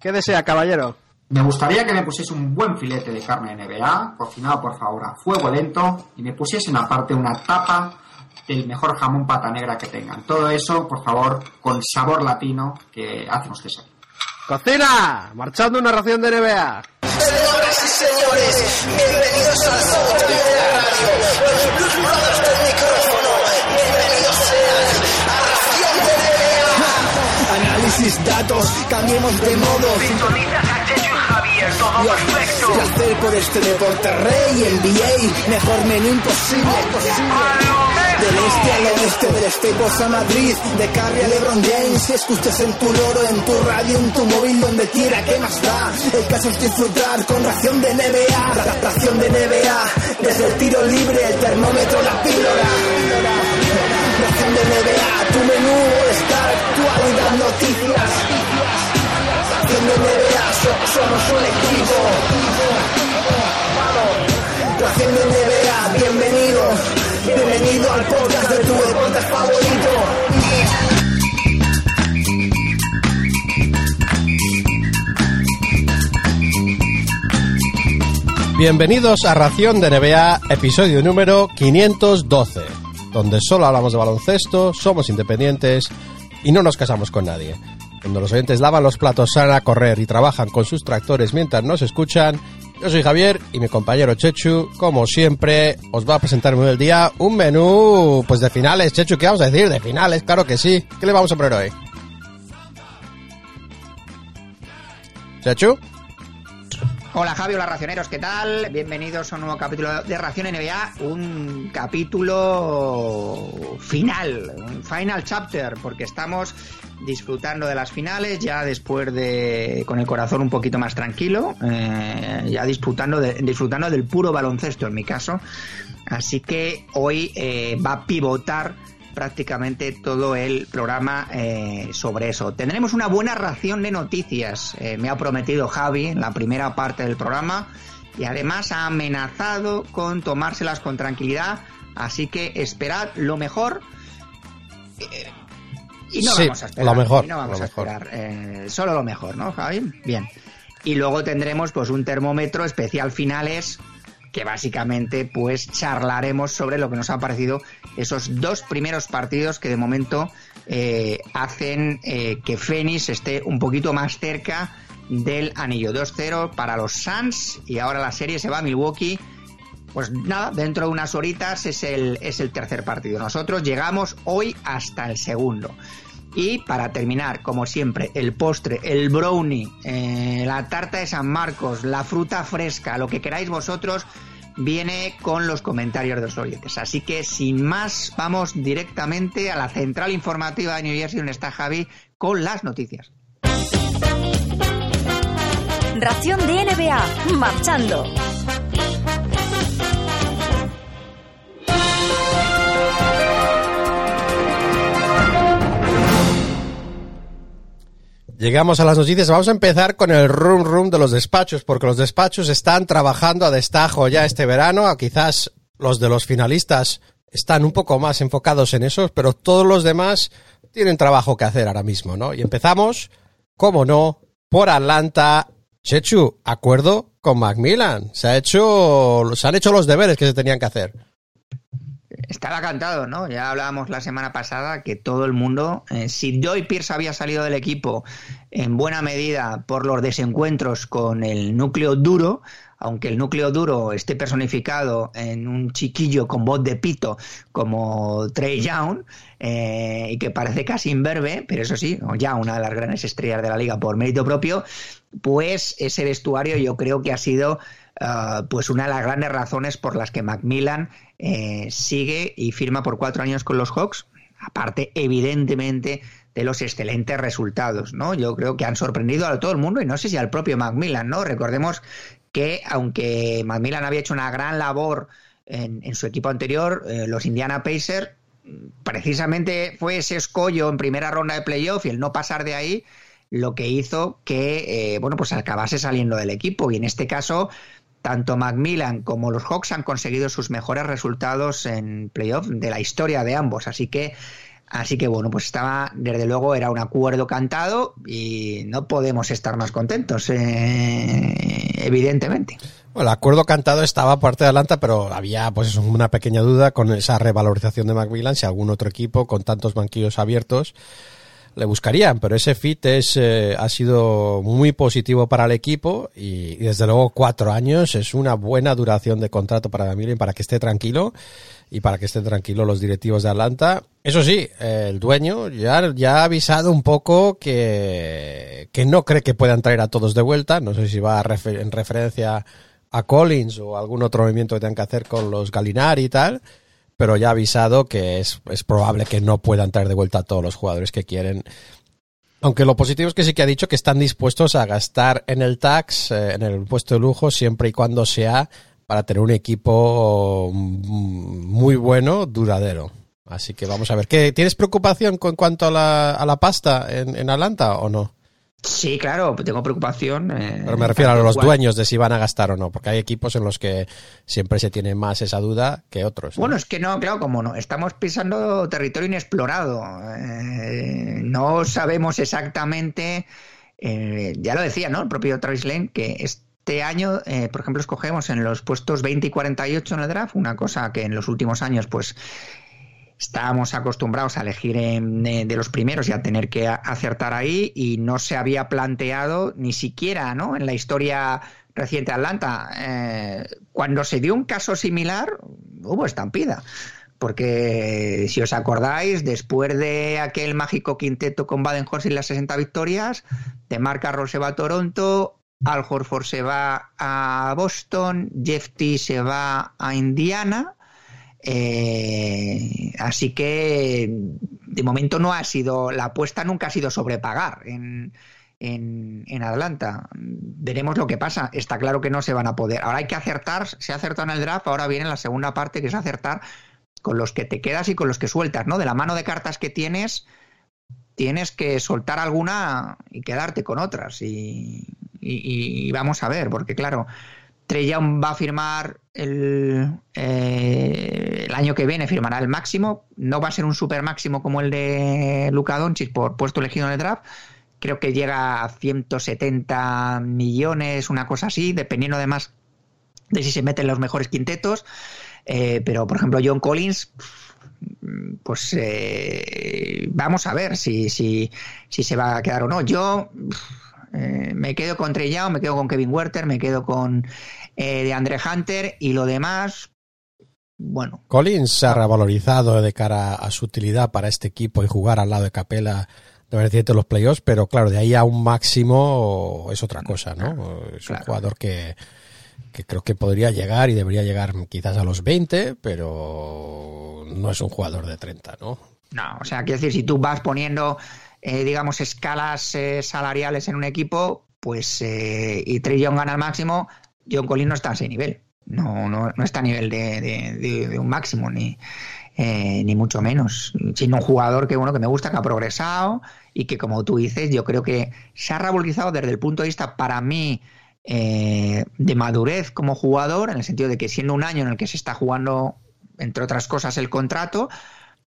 ¿Qué desea, caballero? Me gustaría que me pusiese un buen filete de carne NBA, cocinado por favor a fuego lento, y me pusiesen aparte una tapa del mejor jamón pata negra que tengan. Todo eso, por favor, con sabor latino que hacen ustedes aquí. ¡Cocina! Marchando una ración de NBA. Señoras y señores, bienvenidos al de radio, los Blues Brothers datos, cambiemos de modo. Sintonizas a Checho y Javier, todo perfecto. Placer por este deporte rey, NBA, mejor menú imposible. Del este al oeste, del Staples a Madrid, de Carrie a LeBron James, si escuchas en tu loro, en tu radio, en tu móvil, donde quiera, ¿qué más da? El caso es disfrutar con ración de NBA, ra- ración de NBA, desde el tiro libre, el termómetro, la píldora. Ración de NBA, tu menú, está actualidad, noticias. Ración de NBA, so- somos un equipo. De NBA, bienvenido. Bienvenido al podcast de tu deporte favorito. Bienvenidos a Ración de NBA, episodio número 512, donde solo hablamos de baloncesto, somos independientes y no nos casamos con nadie. Donde los oyentes lavan los platos, salen a correr y trabajan con sus tractores mientras nos escuchan. Yo soy Javier y mi compañero Chechu, como siempre, os va a presentar el día un menú pues de finales. Chechu, ¿qué vamos a decir? De finales, claro que sí. ¿Qué le vamos a poner hoy? Chechu. Hola Javi, hola racioneros, ¿qué tal? Bienvenidos a un nuevo capítulo de Ración NBA, un capítulo final, un final chapter, porque estamos disfrutando de las finales ya después de con el corazón un poquito más tranquilo, eh, ya disfrutando de- disfrutando del puro baloncesto en mi caso, así que hoy eh, va a pivotar prácticamente todo el programa eh, sobre eso. Tendremos una buena ración de noticias, eh, me ha prometido Javi en la primera parte del programa y además ha amenazado con tomárselas con tranquilidad, así que esperad lo mejor. eh, y no Sí, vamos a esperar. lo mejor, no vamos lo a esperar. solo lo mejor, ¿no, Javi? Bien. Y luego tendremos pues un termómetro especial finales que básicamente pues charlaremos sobre lo que nos han parecido esos dos primeros partidos que de momento eh, hacen eh, que Phoenix esté un poquito más cerca del anillo 2-0 para los Suns y ahora la serie se va a Milwaukee pues nada, dentro de unas horitas es el, es el tercer partido. Nosotros llegamos hoy hasta el segundo. Y para terminar, como siempre, el postre, el brownie, eh, la tarta de San Marcos, la fruta fresca, lo que queráis vosotros, viene con los comentarios de los oyentes. Así que sin más, vamos directamente a la central informativa de New Jersey, donde está Javi, con las noticias. Ración de NBA, marchando. Llegamos a las noticias. Vamos a empezar con el room room de los despachos, porque los despachos están trabajando a destajo ya este verano. Quizás los de los finalistas están un poco más enfocados en eso, pero todos los demás tienen trabajo que hacer ahora mismo, ¿no? Y empezamos, como no, por Atlanta. Chechu, acuerdo con Macmillan. Se ha hecho, se han hecho los deberes que se tenían que hacer. Estaba cantado, ¿no? Ya hablábamos la semana pasada que todo el mundo, eh, si Joy Pierce había salido del equipo en buena medida por los desencuentros con el núcleo duro, aunque el núcleo duro esté personificado en un chiquillo con voz de pito como Trey Young, eh, y que parece casi imberbe, pero eso sí, ya una de las grandes estrellas de la liga por mérito propio, pues ese vestuario yo creo que ha sido uh, pues una de las grandes razones por las que Macmillan eh, sigue y firma por cuatro años con los Hawks. Aparte, evidentemente, de los excelentes resultados, ¿no? Yo creo que han sorprendido a todo el mundo y no sé si al propio Macmillan, ¿no? Recordemos que aunque Macmillan había hecho una gran labor en, su equipo anterior, eh, los Indiana Pacers, precisamente fue ese escollo en primera ronda de playoff y el no pasar de ahí lo que hizo que, eh, bueno, pues acabase saliendo del equipo. Y en este caso, tanto Macmillan como los Hawks han conseguido sus mejores resultados en playoff de la historia de ambos. Así que, así que bueno, pues estaba, desde luego, era un acuerdo cantado y no podemos estar más contentos, eh, evidentemente. Bueno, el acuerdo cantado estaba parte de Atlanta, pero había pues una pequeña duda con esa revalorización de Macmillan si algún otro equipo con tantos banquillos abiertos le buscarían, pero ese fit es, eh, ha sido muy positivo para el equipo y, desde luego cuatro años es una buena duración de contrato para Macmillan para que esté tranquilo y para que estén tranquilos los directivos de Atlanta. Eso sí, eh, el dueño ya, ya ha avisado un poco que, que no cree que puedan traer a todos de vuelta, no sé si va refer en referencia a Collins o algún otro movimiento que tengan que hacer con los Galinari y tal, pero ya ha avisado que es, es probable que no puedan traer de vuelta a todos los jugadores que quieren. Aunque lo positivo es que sí que ha dicho que están dispuestos a gastar en el tax, eh, en el puesto de lujo, siempre y cuando sea para tener un equipo muy bueno, duradero. Así que vamos a ver. ¿Qué, ¿Tienes preocupación con cuanto a la, a la pasta en, en Atlanta o no? Sí, claro, tengo preocupación. Eh, Pero me refiero a los igual. dueños de si van a gastar o no, porque hay equipos en los que siempre se tiene más esa duda que otros. ¿no? Bueno, es que no, claro, como no, estamos pisando territorio inexplorado. Eh, no sabemos exactamente, eh, ya lo decía, ¿no? El propio Travis Lane, que este año, eh, por ejemplo, escogemos en los puestos 20 y 48 en el draft, una cosa que en los últimos años, pues estábamos acostumbrados a elegir en, eh, de los primeros y a tener que acertar ahí y no se había planteado ni siquiera ¿no? en la historia reciente de Atlanta. Eh, cuando se dio un caso similar, hubo estampida. Porque si os acordáis, después de aquel mágico quinteto con Baden-Horst y las 60 victorias, de Carroll se va a Toronto, Al Horford se va a Boston, Jeff T se va a Indiana, eh, así que de momento no ha sido, la apuesta nunca ha sido sobrepagar en, en, Atlanta. Veremos lo que pasa. Está claro que no se van a poder. Ahora hay que acertar, se ha acertado en el draft, ahora viene la segunda parte que es acertar con los que te quedas y con los que sueltas, ¿no? De la mano de cartas que tienes, tienes que soltar alguna y quedarte con otras. Y vamos a ver, porque claro, Trey va a firmar el, eh, el, año que viene, firmará el máximo. No va a ser un super máximo como el de Luka Doncic por puesto elegido en el draft. Creo que llega a 170 millones, una cosa así, dependiendo además de si se meten los mejores quintetos. Eh, pero, por ejemplo, John Collins, pues eh, vamos a ver si, si, si se va a quedar o no. Yo eh, me quedo con Trey Young, me quedo con Kevin Werther, me quedo con eh, de Andre Hunter y lo demás, bueno. Collins se ha revalorizado de cara a su utilidad para este equipo y jugar al lado de Capela de los playoffs, pero claro, de ahí a un máximo es otra cosa, ¿no? Es un claro. jugador que, que creo que podría llegar y debería llegar quizás a los 20, pero no es un jugador de 30, ¿no? No, o sea, quiero decir, si tú vas poniendo, eh, digamos, escalas eh, salariales en un equipo, pues, eh, y Trey Young gana al máximo, John Collins no está a ese nivel. No, no, no está a nivel de, de, un máximo, ni, eh, ni mucho menos. Siendo un jugador que, bueno, que me gusta, que ha progresado y que, como tú dices, yo creo que se ha revalorizado desde el punto de vista, para mí, eh, de madurez como jugador, en el sentido de que siendo un año en el que se está jugando, entre otras cosas, el contrato,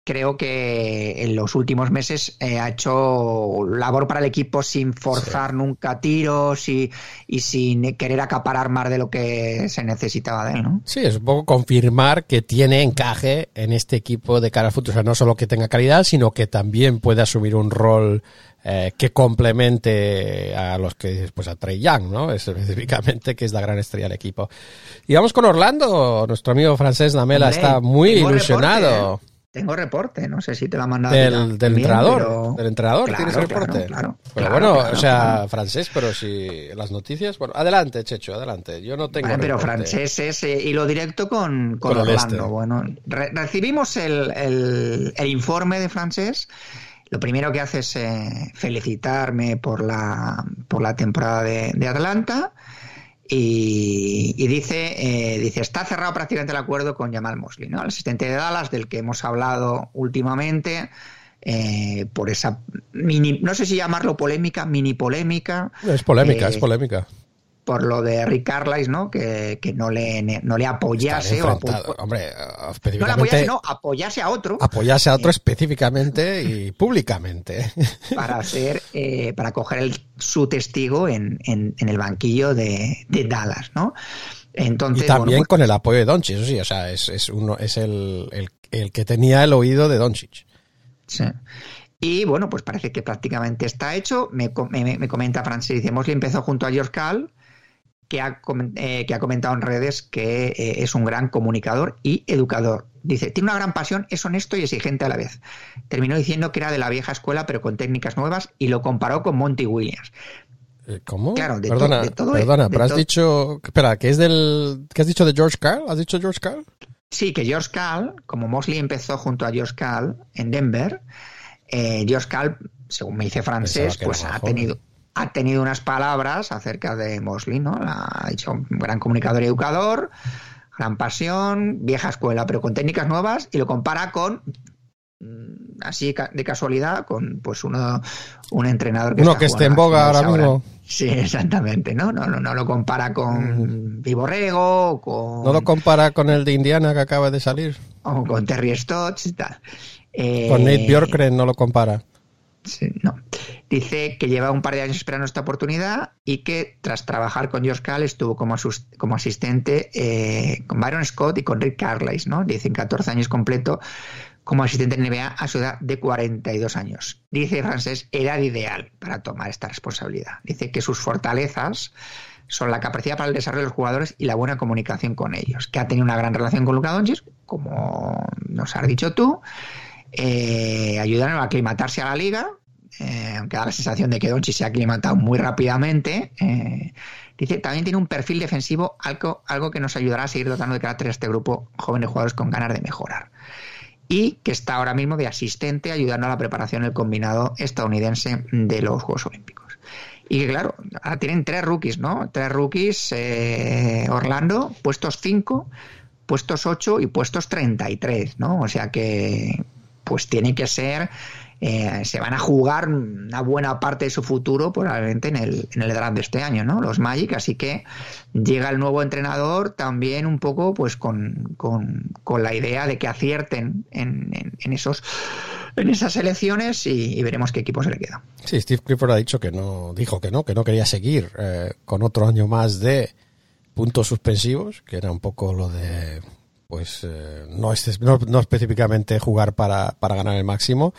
creo que en los últimos meses eh, ha hecho labor para el equipo sin forzar sí. nunca tiros y, y, sin querer acaparar más de lo que se necesitaba de él, ¿no? Sí, es un poco confirmar que tiene encaje en este equipo de cara al futuro. O sea, no solo que tenga calidad, sino que también puede asumir un rol eh, que complemente a los que pues a Trey Young, ¿no? Específicamente, que es la gran estrella del equipo. Y vamos con Orlando, nuestro amigo francés Lamela está muy ilusionado. Reporte. Tengo reporte, no sé si te lo ha mandado. Del, del entrenador, pero... del entrenador, claro, tienes reporte. Claro, claro, pero bueno, o sea, francés, pero si las noticias. Bueno, adelante, Checho, adelante. Yo no tengo. Vale, pero francés es eh, hilo directo con, con, con Orlando. Este. Bueno, re recibimos el, el, el, informe de francés Lo primero que hace es eh, felicitarme por la, por la temporada de, de Atlanta y, y dice, eh, dice, está cerrado prácticamente el acuerdo con Jamal Mosley, ¿no? el asistente de Dallas del que hemos hablado últimamente. eh, por esa mini, no sé si llamarlo polémica, mini polémica. Es polémica, eh, es polémica. Por lo de Rick Carlisle, ¿no? Que, que no le no le apoyase o apo- Hombre, no le apoyase, no, apoyase a otro apoyarse a otro específicamente y públicamente. para ser eh, para coger el- su testigo en, en, en el banquillo de, de Dallas, ¿no? Entonces, Y también bueno, pues, con el apoyo de Doncic, eso sí, o sea, es, es uno, es el, el, el que tenía el oído de Doncic. Sí. Y bueno, pues parece que prácticamente está hecho. Me, me- me comenta Francis, dice, Mosley empezó junto a George Cal, que ha, eh, que ha comentado en redes que eh, es un gran comunicador y educador. Dice, tiene una gran pasión, es honesto y exigente a la vez. Terminó diciendo que era de la vieja escuela, pero con técnicas nuevas, y lo comparó con Monty Williams. Eh, ¿Cómo? Claro, de perdona, to- de todo- perdona, de pero has dicho, espera, ¿qué es del, qué has dicho de George Carl? ¿Has dicho George Carl? Sí, que George Cal, como Mosley empezó junto a George Cal en Denver, eh, George Cal, según me dice francés, pues ha tenido, ha tenido unas palabras acerca de Mosley, ¿no? La- ha dicho un gran comunicador y educador, gran pasión, vieja escuela, pero con técnicas nuevas, y lo compara con mm, así de casualidad con pues uno un entrenador que Uno está que esté en boga ahora mismo. Sí, exactamente, ¿no? No, no, no lo compara con Viborrego, con ¿No lo compara con el de Indiana que acaba de salir? o con Terry Stotts y tal. Eh, Con Nate Bjorkgren no lo compara. No. Dice que lleva un par de años esperando esta oportunidad y que tras trabajar con George Cal estuvo como asistente eh, con Byron Scott y con Rick Carlisle, ¿no? Dicen 14 años completo como asistente en NBA a su edad de 42 años. Dice francés, edad ideal para tomar esta responsabilidad. Dice que sus fortalezas son la capacidad para el desarrollo de los jugadores y la buena comunicación con ellos, que ha tenido una gran relación con Luka Doncic, como nos has dicho tú, eh, ayudaron a aclimatarse a la liga, eh, aunque da la sensación de que Doncic se ha aclimatado muy rápidamente. eh, dice, también tiene un perfil defensivo, algo, algo que nos ayudará a seguir dotando de carácter a este grupo jóvenes jugadores con ganas de mejorar. Y que está ahora mismo de asistente ayudando a la preparación del combinado estadounidense de los Juegos Olímpicos. Y que claro, ahora tienen tres rookies, ¿no? Tres rookies, eh, Orlando, puestos 5, puestos 8 y puestos 33, ¿no? O sea que pues tiene que ser, eh, se van a jugar una buena parte de su futuro probablemente en el, en el draft de este año, ¿no? Los Magic, así que llega el nuevo entrenador también un poco pues con, con, con la idea de que acierten en, en, en esos en esas elecciones y, veremos qué equipo se le queda. Sí, Steve Clifford ha dicho que no, dijo que no, que no quería seguir eh, con otro año más de puntos suspensivos, que era un poco lo de, pues, eh, no, estes- no, específicamente jugar para, para ganar el máximo.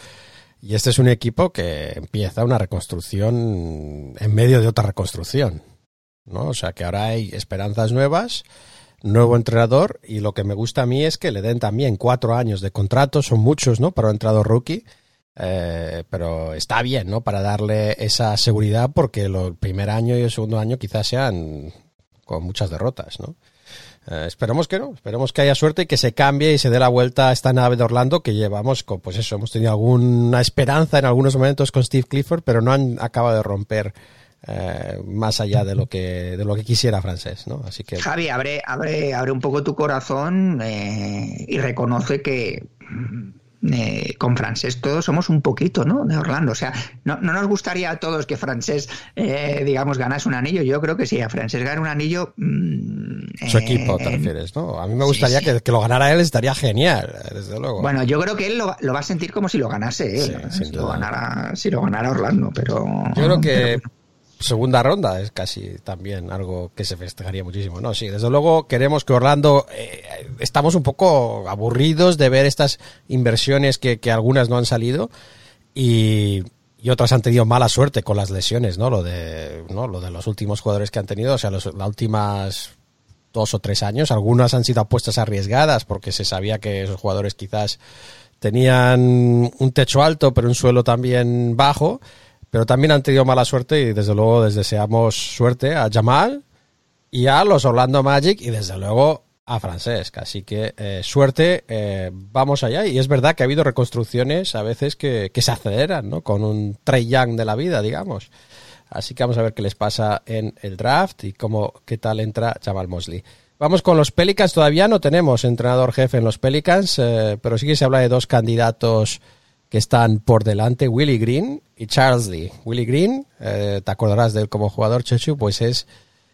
Y este es un equipo que empieza una reconstrucción en medio de otra reconstrucción, ¿no? O sea que ahora hay esperanzas nuevas, nuevo entrenador y lo que me gusta a mí es que le den también cuatro años de contrato, son muchos, ¿no? Para un entrenador rookie. Eh, pero está bien, ¿no? Para darle esa seguridad porque el primer año y el segundo año quizás sean con muchas derrotas, ¿no? Eh, esperemos que no, esperemos que haya suerte y que se cambie y se dé la vuelta a esta nave de Orlando que llevamos, con, pues eso, hemos tenido alguna esperanza en algunos momentos con Steve Clifford, pero no han acabado de romper eh, más allá de lo que de lo que quisiera francés, ¿no? Así que Javi, abre, abre, abre un poco tu corazón eh, y reconoce que eh, con Francés todos somos un poquito, ¿no? De Orlando. O sea, no, no nos gustaría a todos que Francés, eh, digamos, ganase un anillo. Yo creo que si a Francés gana un anillo. mm, su eh, equipo te en- refieres, ¿no? A mí me gustaría sí. Que, que lo ganara él, estaría genial, eh, desde luego. Bueno, yo creo que él lo, va- lo va a sentir como si lo ganase él. ¿eh? si, lo ganara, si lo ganara Orlando, pero. Yo creo que pero- segunda ronda es casi también algo que se festejaría muchísimo. No, sí, desde luego queremos que Orlando. eh, estamos un poco aburridos de ver estas inversiones que, que algunas no han salido y, y otras han tenido mala suerte con las lesiones, ¿no? Lo de, ¿no? Lo de los últimos jugadores que han tenido, o sea, los, las últimas dos o tres años. Algunas han sido apuestas arriesgadas porque se sabía que esos jugadores quizás tenían un techo alto pero un suelo también bajo. Pero también han tenido mala suerte y desde luego les deseamos suerte a Jamal y a los Orlando Magic y desde luego a Francesc. Así que eh, suerte, eh, vamos allá. Y es verdad que ha habido reconstrucciones a veces que, que se aceleran, ¿no? Con un Trey Young de la vida, digamos. Así que vamos a ver qué les pasa en el draft y cómo, qué tal entra Jamal Mosley. Vamos con los Pelicans. Todavía no tenemos entrenador jefe en los Pelicans, eh, pero sí que se habla de dos candidatos que están por delante, Willie Green y Charles Lee. Willie Green, eh, te acordarás de él como jugador, Chechu, pues es,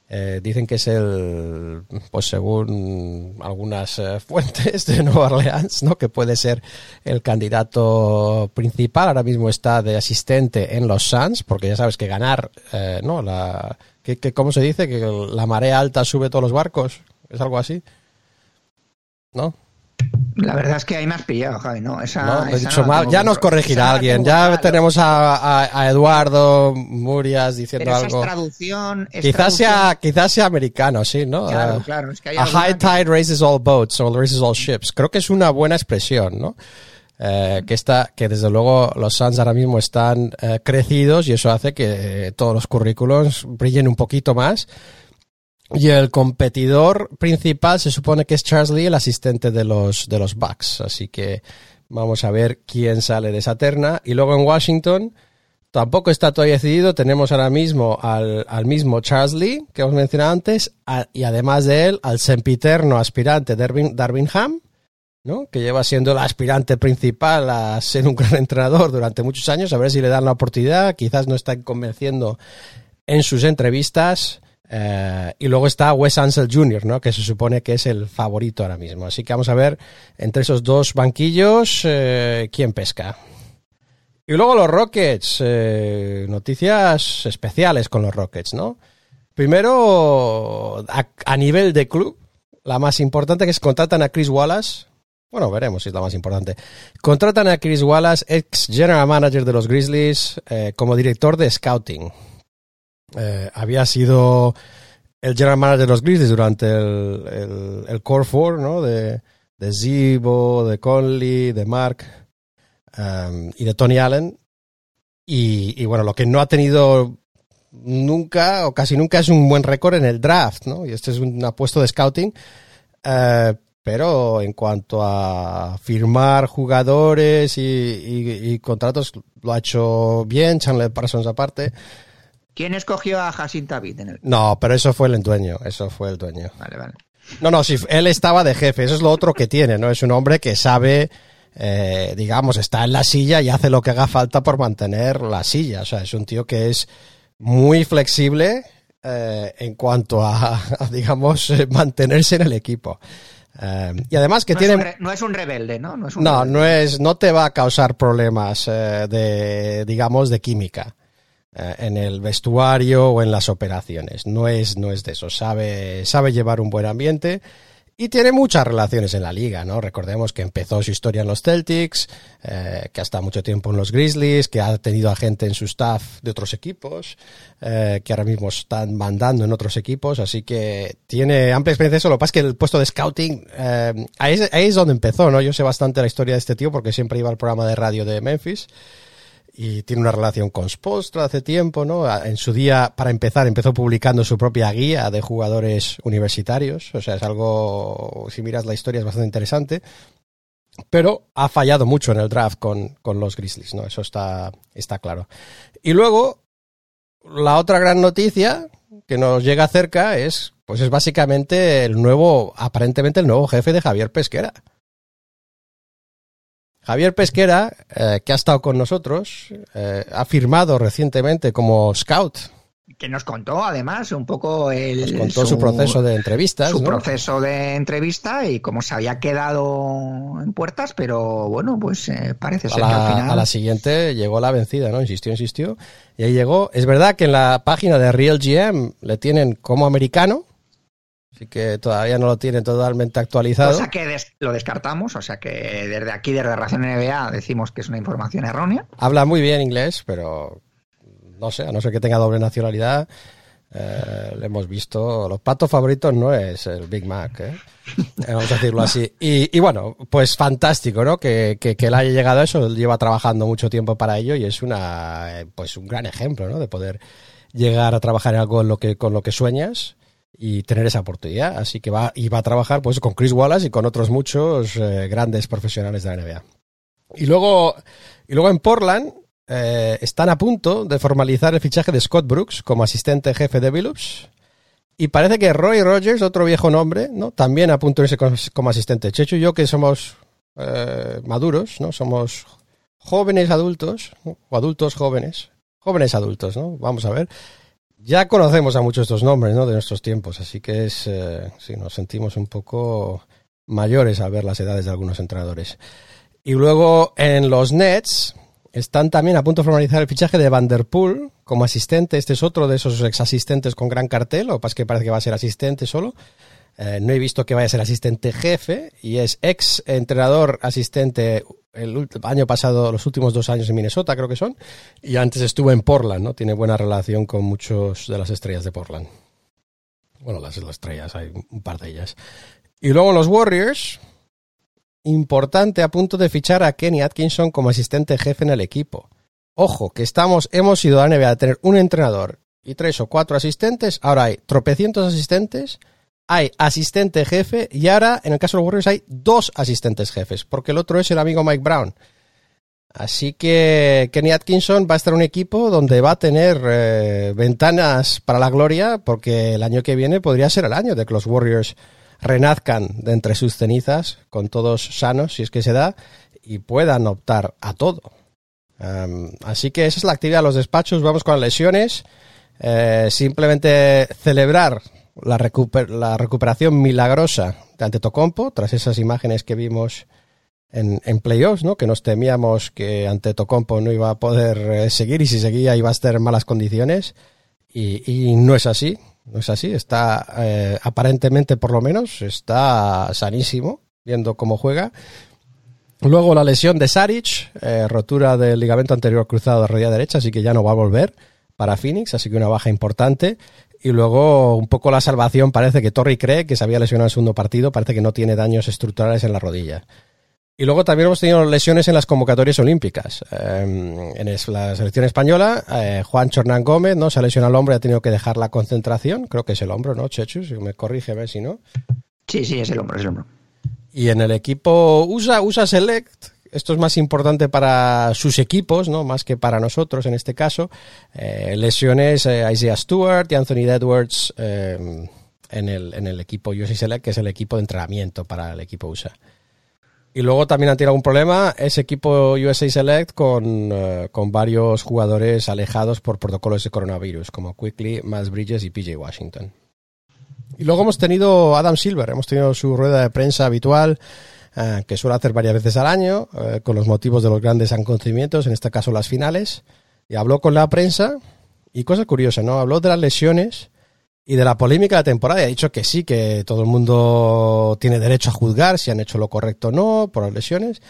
eh, dicen que es el, pues según algunas eh, fuentes de Nueva Orleans, ¿no? Que puede ser el candidato principal. Ahora mismo está de asistente en los Suns, porque ya sabes que ganar, eh, ¿no? La, que, que, ¿Cómo se dice? Que la marea alta sube todos los barcos. ¿Es algo así? ¿No? La verdad es que ahí me has pillado, Javi, ¿no? Esa, esa dicho Ya nos corregirá alguien. Ya tenemos a, a- a Eduardo Murias diciendo Pero esa es algo. traducción. es Quizás traducción- sea, quizás sea americano, sí, ¿no? Claro, claro, es que hay a high que- tide raises all boats or raises all ships. Creo que es una buena expresión, ¿no? Eh, que está, que desde luego los Suns ahora mismo están eh, crecidos y eso hace que eh, todos los currículums brillen un poquito más. Y el competidor principal se supone que es Charles Lee, el asistente de los, de los Bucks. Así que vamos a ver quién sale de esa terna. Y luego en Washington tampoco está todavía decidido. Tenemos ahora mismo al, al mismo Charles Lee, que hemos mencionado antes, a- y además de él, al sempiterno aspirante Darvin, Darvin Ham, ¿no? que lleva siendo el aspirante principal a ser un gran entrenador durante muchos años. A ver si le dan la oportunidad. Quizás no están convenciendo en sus entrevistas. Eh, y luego está Wes Ansel Jr., ¿no? que se supone que es el favorito ahora mismo. Así que vamos a ver entre esos dos banquillos eh, quién pesca. Y luego los Rockets, eh, noticias especiales con los Rockets, ¿no? Primero, a, nivel de club, la más importante que es contratan a Chris Wallace. Bueno, veremos si es la más importante. Contratan a Chris Wallace, ex general manager de los Grizzlies, eh, como director de scouting. Eh, había sido el general manager de los Grizzlies durante el, el, Core Four, ¿no? De, de Zibo, de Conley, de Mark um, y de Tony Allen. Y, bueno, lo que no ha tenido nunca o casi nunca es un buen récord en el draft, ¿no? Y este es un apuesto de scouting. Eh, pero en cuanto a firmar jugadores y, y, y, contratos, lo ha hecho bien, Chandler Parsons aparte. ¿Quién escogió a David en el... No, pero eso fue el dueño, eso fue el dueño. Vale, vale. No, no, sí, él estaba de jefe, eso es lo otro que tiene, ¿no? Es un hombre que sabe, eh, digamos, está en la silla y hace lo que haga falta por mantener la silla. O sea, es un tío que es muy flexible eh, en cuanto a, a digamos, mantenerse en el equipo. Uh, y además que no tiene es re, no es un rebelde no no es no, rebelde. no es no te va a causar problemas uh, de digamos de química en el vestuario o en las operaciones no es no es de eso sabe sabe llevar un buen ambiente y tiene muchas relaciones en la liga, ¿no? Recordemos que empezó su historia en los Celtics, eh, que ha estado mucho tiempo en los Grizzlies, que ha tenido a gente en su staff de otros equipos, eh, que ahora mismo están mandando en otros equipos, así que tiene amplia experiencia. Eso lo que pasa es que el puesto de scouting, eh, es, ahí es donde empezó, ¿no? Yo sé bastante la historia de este tío porque siempre iba al programa de radio de Memphis y tiene una relación con Spolstra hace tiempo, ¿no? En su día, para empezar, empezó publicando su propia guía de jugadores universitarios, o sea, es algo, si miras la historia, es bastante interesante, pero ha fallado mucho en el draft con, con los Grizzlies, ¿no? Eso está, está claro. Y luego, la otra gran noticia que nos llega cerca es, pues es básicamente el nuevo, aparentemente el nuevo jefe de Javier Pesquera. Javier Pesquera, eh, que ha estado con nosotros, eh, ha firmado recientemente como scout. Que nos contó además un poco el, nos contó su, su proceso de entrevistas. Su ¿no? proceso de entrevista y cómo se había quedado en puertas, pero bueno, pues eh, parece ser a la, que al final. A la siguiente llegó la vencida, ¿no? Insistió, insistió. Y ahí llegó. Es verdad que en la página de Real GM le tienen como americano. Así que todavía no lo tienen totalmente actualizado. O sea que des lo descartamos, o sea que desde aquí, desde Ración NBA, decimos que es una información errónea. Habla muy bien inglés, pero no sé, a no ser que tenga doble nacionalidad, eh, le hemos visto. Los patos favoritos no es el Big Mac, ¿eh? vamos a decirlo así. Y, y, bueno, pues fantástico, ¿no? Que, que, que él haya llegado a eso, él lleva trabajando mucho tiempo para ello y es una, pues un gran ejemplo, ¿no? De poder llegar a trabajar en algo en lo que, con lo que sueñas y tener esa oportunidad. Así que va, y va a trabajar pues con Chris Wallace y con otros muchos eh, grandes profesionales de la NBA. Y luego, y luego en Portland eh, están a punto de formalizar el fichaje de Scott Brooks como asistente jefe de Billups. Y parece que Roy Rogers, otro viejo nombre, ¿no? También a punto de irse como, asistente. Checho y yo, que somos eh, maduros, ¿no? Somos jóvenes adultos, o adultos jóvenes, jóvenes adultos, ¿no? Vamos a ver. Ya conocemos a muchos estos nombres, ¿no? De nuestros tiempos, así que es, eh, nos sentimos un poco mayores al ver las edades de algunos entrenadores. Y luego en los Nets están también a punto de formalizar el fichaje de Vanderpool como asistente. Este es otro de esos ex asistentes con gran cartel, es que parece que va a ser asistente solo. Eh, no he visto que vaya a ser asistente jefe y es ex entrenador asistente el año pasado, los últimos dos años en Minnesota, creo que son, y antes estuvo en Portland, ¿no? Tiene buena relación con muchos de las estrellas de Portland. Bueno, las, las estrellas, hay un par de ellas. Y luego los Warriors, importante a punto de fichar a Kenny Atkinson como asistente jefe en el equipo. Ojo, que estamos, hemos ido a la NBA a tener un entrenador y tres o cuatro asistentes, ahora hay tropecientos asistentes, hay asistente jefe y ahora, en el caso de los Warriors, hay dos asistentes jefes, porque el otro es el amigo Mike Brown. Así que Kenny Atkinson va a estar en un equipo donde va a tener eh, ventanas para la gloria, porque el año que viene podría ser el año de que los Warriors renazcan de entre sus cenizas, con todos sanos, si es que se da, y puedan optar a todo. Así que esa es la actividad de los despachos. Vamos con lesiones. Eh, simplemente celebrar la, recuper- la recuperación milagrosa de Antetokounmpo tras esas imágenes que vimos en, en playoffs, ¿no? Que nos temíamos que Antetokounmpo no iba a poder eh, seguir y si seguía iba a estar en malas condiciones y, y no es así, no es así. Está eh, aparentemente, por lo menos, está sanísimo viendo cómo juega. Luego la lesión de Saric, eh, rotura del ligamento anterior cruzado de rodilla derecha, así que ya no va a volver para Phoenix, así que una baja importante. Y luego un poco la salvación, parece que Torrey cree que se había lesionado en el segundo partido, parece que no tiene daños estructurales en la rodilla. Y luego también hemos tenido lesiones en las convocatorias olímpicas. Eh, en la selección española, eh, Juan Chornán Gómez, ¿no? Se ha lesionado el hombro y ha tenido que dejar la concentración. Creo que es el hombro, ¿no, Chechu? Si me corrige, si no. Sí, sí, es el hombro, es el hombro. Y en el equipo USA, USA Select, esto es más importante para sus equipos, ¿no? Más que para nosotros en este caso. Eh, lesiones eh, Isaiah Stewart y Anthony Edwards eh, en, el, en el equipo USA Select, que es el equipo de entrenamiento para el equipo USA. Y luego también han tenido algún problema ese equipo USA Select con, eh, con varios jugadores alejados por protocolos de coronavirus, como Quickly, Miles Bridges y PJ Washington. Y luego hemos tenido Adam Silver, hemos tenido su rueda de prensa habitual, eh, que suele hacer varias veces al año, eh, con los motivos de los grandes acontecimientos, en este caso las finales, y habló con la prensa, y cosa curiosa, ¿no? Habló de las lesiones y de la polémica de la temporada, y ha dicho que sí, que todo el mundo tiene derecho a juzgar si han hecho lo correcto o no por las lesiones,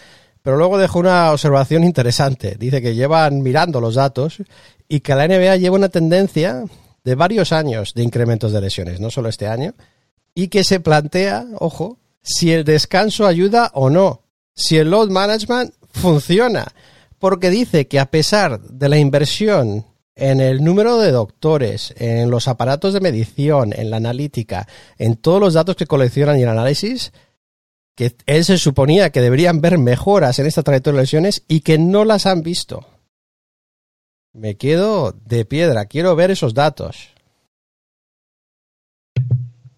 pero luego dejó una observación interesante. Dice que llevan mirando los datos y que la NBA lleva una tendencia de varios años de incrementos de lesiones, no solo este año, y que se plantea, ojo, si el descanso ayuda o no, si el load management funciona, porque dice que a pesar de la inversión en el número de doctores, en los aparatos de medición, en la analítica, en todos los datos que coleccionan y el análisis, que él se suponía que deberían ver mejoras en esta trayectoria de lesiones y que no las han visto. Me quedo de piedra, quiero ver esos datos.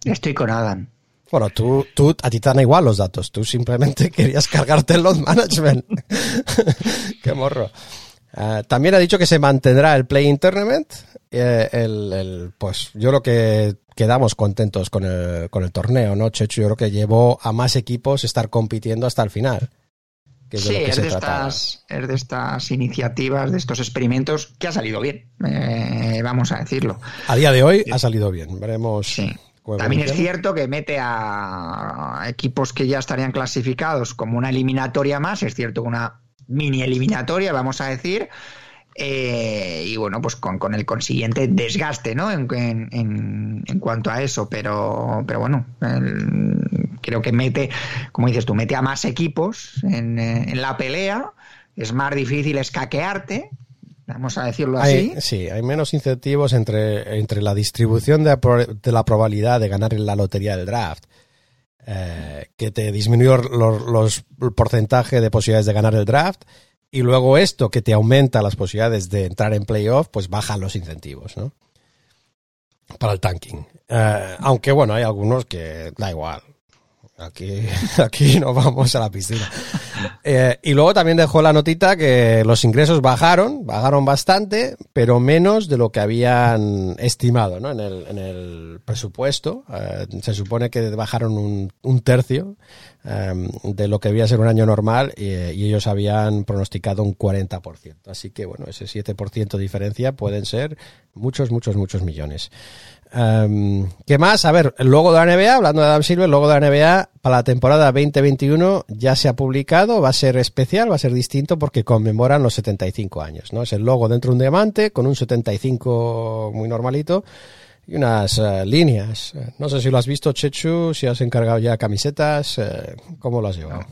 Estoy con Adam. Bueno, tú, tú, a ti te dan igual los datos, tú simplemente querías cargarte el load management. Qué morro. Uh, también ha dicho que se mantendrá el Play Tournament. Eh, el, el, pues yo creo que quedamos contentos con el, con el torneo, ¿no, Chechu? Yo creo que llevó a más equipos estar compitiendo hasta el final. Que es sí, de lo que es, se de estas, es de estas iniciativas, de estos experimentos que ha salido bien, eh, vamos a decirlo. A día de hoy ha salido bien, veremos. Sí. También es cierto que mete a equipos que ya estarían clasificados como una eliminatoria más, es cierto que una mini eliminatoria, vamos a decir, eh, y bueno, pues con, con, el consiguiente desgaste, ¿no? En, en, en cuanto a eso, pero, pero bueno, el, creo que mete, como dices tú, mete a más equipos en, en, la pelea, es más difícil escaquearte, vamos a decirlo Hay, así. sí, hay menos incentivos entre, entre la distribución de, la pro- de la probabilidad de ganar en la lotería del draft, eh, que te disminuyó los, los- el porcentaje de posibilidades de ganar el draft, y luego esto que te aumenta las posibilidades de entrar en playoff, pues bajan los incentivos, ¿no? Para el tanking. Eh, aunque bueno, hay algunos que da igual. Aquí, aquí nos vamos a la piscina. Eh, y luego también dejó la notita que los ingresos bajaron, bajaron bastante, pero menos de lo que habían estimado ¿no? en, el, en el presupuesto. Eh, se supone que bajaron un, un tercio eh, de lo que debía ser un año normal y, y ellos habían pronosticado un 40%. Así que bueno, ese 7% de diferencia pueden ser muchos, muchos, muchos millones. Um, ¿Qué más? A ver, el logo de la NBA, hablando de Adam Silver, el logo de la NBA para la temporada 2021 ya se ha publicado, va a ser especial, va a ser distinto porque conmemoran los 75 años, ¿no? Es el logo dentro de un diamante con un 75 muy normalito y unas eh, líneas. No sé si lo has visto, Chechu, si has encargado ya camisetas, eh, ¿cómo lo has llevado?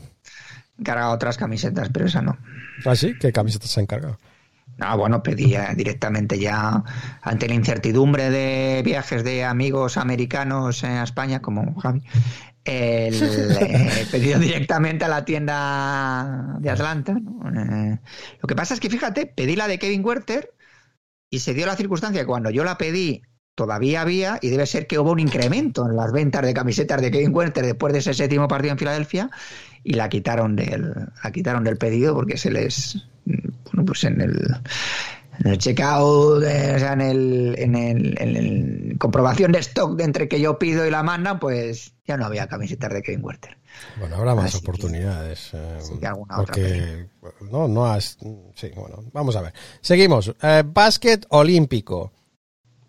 He cargado otras camisetas, pero esa no. ¿Ah, sí? ¿Qué camisetas se ha encargado? No, bueno, pedí eh, directamente ya ante la incertidumbre de viajes de amigos americanos a España, como Javi, el, eh, pedido directamente a la tienda de Atlanta. ¿no? Eh, lo que pasa es que, fíjate, pedí la de Kevin Werther y se dio la circunstancia que cuando yo la pedí todavía había, y debe ser que hubo un incremento en las ventas de camisetas de Kevin Werther después de ese séptimo partido en Filadelfia, y la quitaron del, la quitaron del pedido porque se les, bueno, pues en el, en el checkout, eh, o sea, en el, en el, en el comprobación de stock de entre que yo pido y la mandan, pues ya no había camisetas de Kevin Werther. Bueno, habrá más Así que- oportunidades. eh, sí que alguna otra porque no, no has. Sí, bueno, vamos a ver. Seguimos. Eh, básquet olímpico.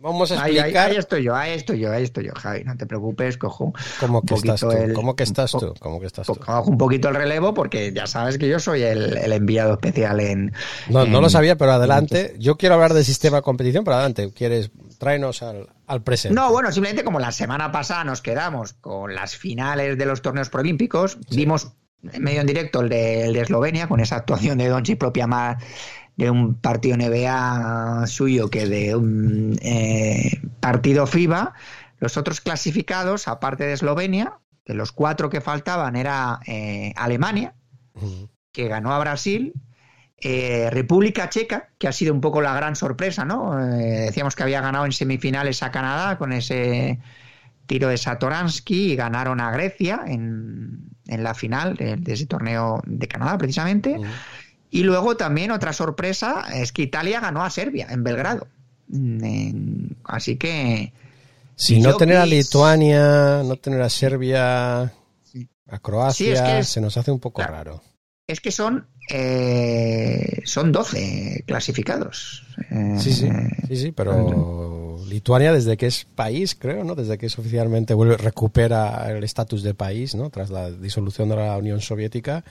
Vamos a Ahí, ahí, explicar ahí estoy yo, ahí estoy yo, ahí estoy yo, Javi, no te preocupes, cojo cómo un que estás tú. poquito el- ¿Cómo que estás un tú? po- ¿Cómo que estás tú? cojo un poquito el relevo porque ya sabes que yo soy el, el enviado especial en... No, lo sabía, pero adelante. Yo quiero hablar del sistema de competición, pero adelante. ¿Quieres? Tráenos al, al presente. No, bueno, simplemente como la semana pasada nos quedamos con las finales de los torneos proolímpicos, vimos medio en directo el de, el de Eslovenia con esa actuación de Doncic propia más de un partido NBA suyo que de un eh, partido FIBA. Los otros clasificados, aparte de Eslovenia, de los cuatro que faltaban era eh, Alemania, que ganó a Brasil, eh, República Checa, que ha sido un poco la gran sorpresa, ¿no? Decíamos que había ganado en semifinales a Canadá con ese tiro de Satoransky y ganaron a Grecia en, en la final de, ese torneo de Canadá, precisamente. Y luego también otra sorpresa es que Italia ganó a Serbia en Belgrado. Mm, así que Si no tener a Lituania, no tener a Serbia, a Sí, Croacia, es que es- se nos hace un poco Claro. raro. es que son eh, son 12 clasificados. Eh, Sí, sí, sí, sí, pero Lituania desde que es país, creo, ¿no? Desde que es oficialmente vuelve, recupera el estatus de país, ¿no? Tras la disolución de la Unión Soviética,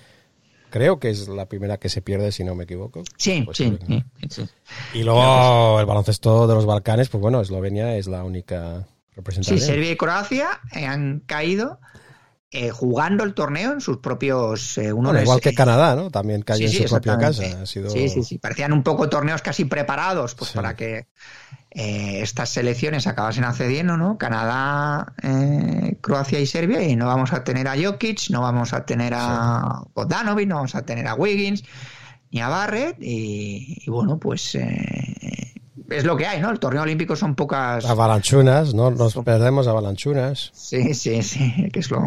creo que es la primera que se pierde, si no me equivoco. Sí, Pues sí, sí, sí. Y luego el baloncesto de los Balcanes, pues bueno, Eslovenia es la única representante. Sí, Serbia y Croacia eh, han caído eh, jugando el torneo en sus propios. eh, uno Bueno, igual que eh, Canadá, ¿no? También cayó sí, en sí, su propia casa. Ha sido... Sí, sí, sí. Parecían un poco torneos casi preparados pues, para que eh, estas selecciones acabasen accediendo, ¿no? Canadá, eh, Croacia y Serbia, y no vamos a tener a Jokic, no vamos a tener a Bogdanovic, no vamos a tener a Wiggins ni a Barrett, y, y bueno, pues eh, es lo que hay, ¿no? El torneo olímpico son pocas. Avalanchunas, ¿no? Nos perdemos avalanchunas. Sí, sí, sí, que es lo,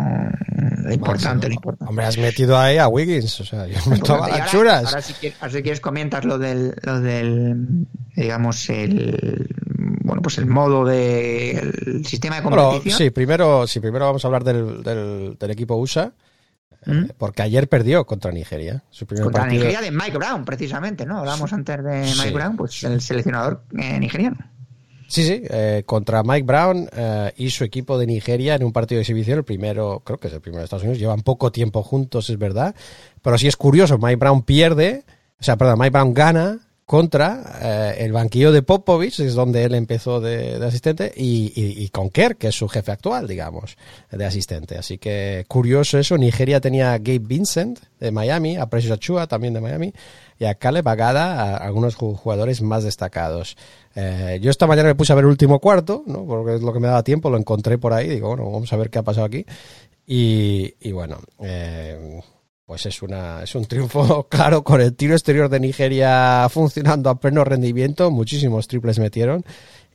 lo importante, lo importante. Hombre, has metido ahí a Wiggins, o sea, yo meto Y ahora-. Ahora, si, quieres, ahora si quieres comentas lo del, lo del digamos, el bueno, pues el modo del sistema de Bueno, competición. sí, primero, sí, primero vamos a hablar del, del, del equipo USA, ¿Mm? porque ayer perdió contra Nigeria. Su primer Contra partido. Nigeria de Mike Brown, precisamente, ¿no? Hablamos antes de Mike Sí. Brown, pues el seleccionador eh, nigeriano. Sí, sí, eh, contra Mike Brown eh, y su equipo de Nigeria en un partido de exhibición, el primero, creo que es el primero de Estados Unidos, llevan poco tiempo juntos, es verdad, pero sí es curioso, Mike Brown pierde, o sea, perdón, Mike Brown gana contra eh, el banquillo de Popovich, es donde él empezó de, asistente, y, y, con Kerr, que es su jefe actual, digamos, de asistente. Así que curioso eso. Nigeria tenía a Gabe Vincent de Miami, a Precious Achua también de Miami, y a Caleb Bagada, a algunos jugadores más destacados. Eh, yo esta mañana me puse a ver el último cuarto, ¿no? porque es lo que me daba tiempo, lo encontré por ahí, digo, bueno, vamos a ver qué ha pasado aquí. Y, y bueno, eh, pues es, una, es un triunfo claro con el tiro exterior de Nigeria funcionando a pleno rendimiento, muchísimos triples metieron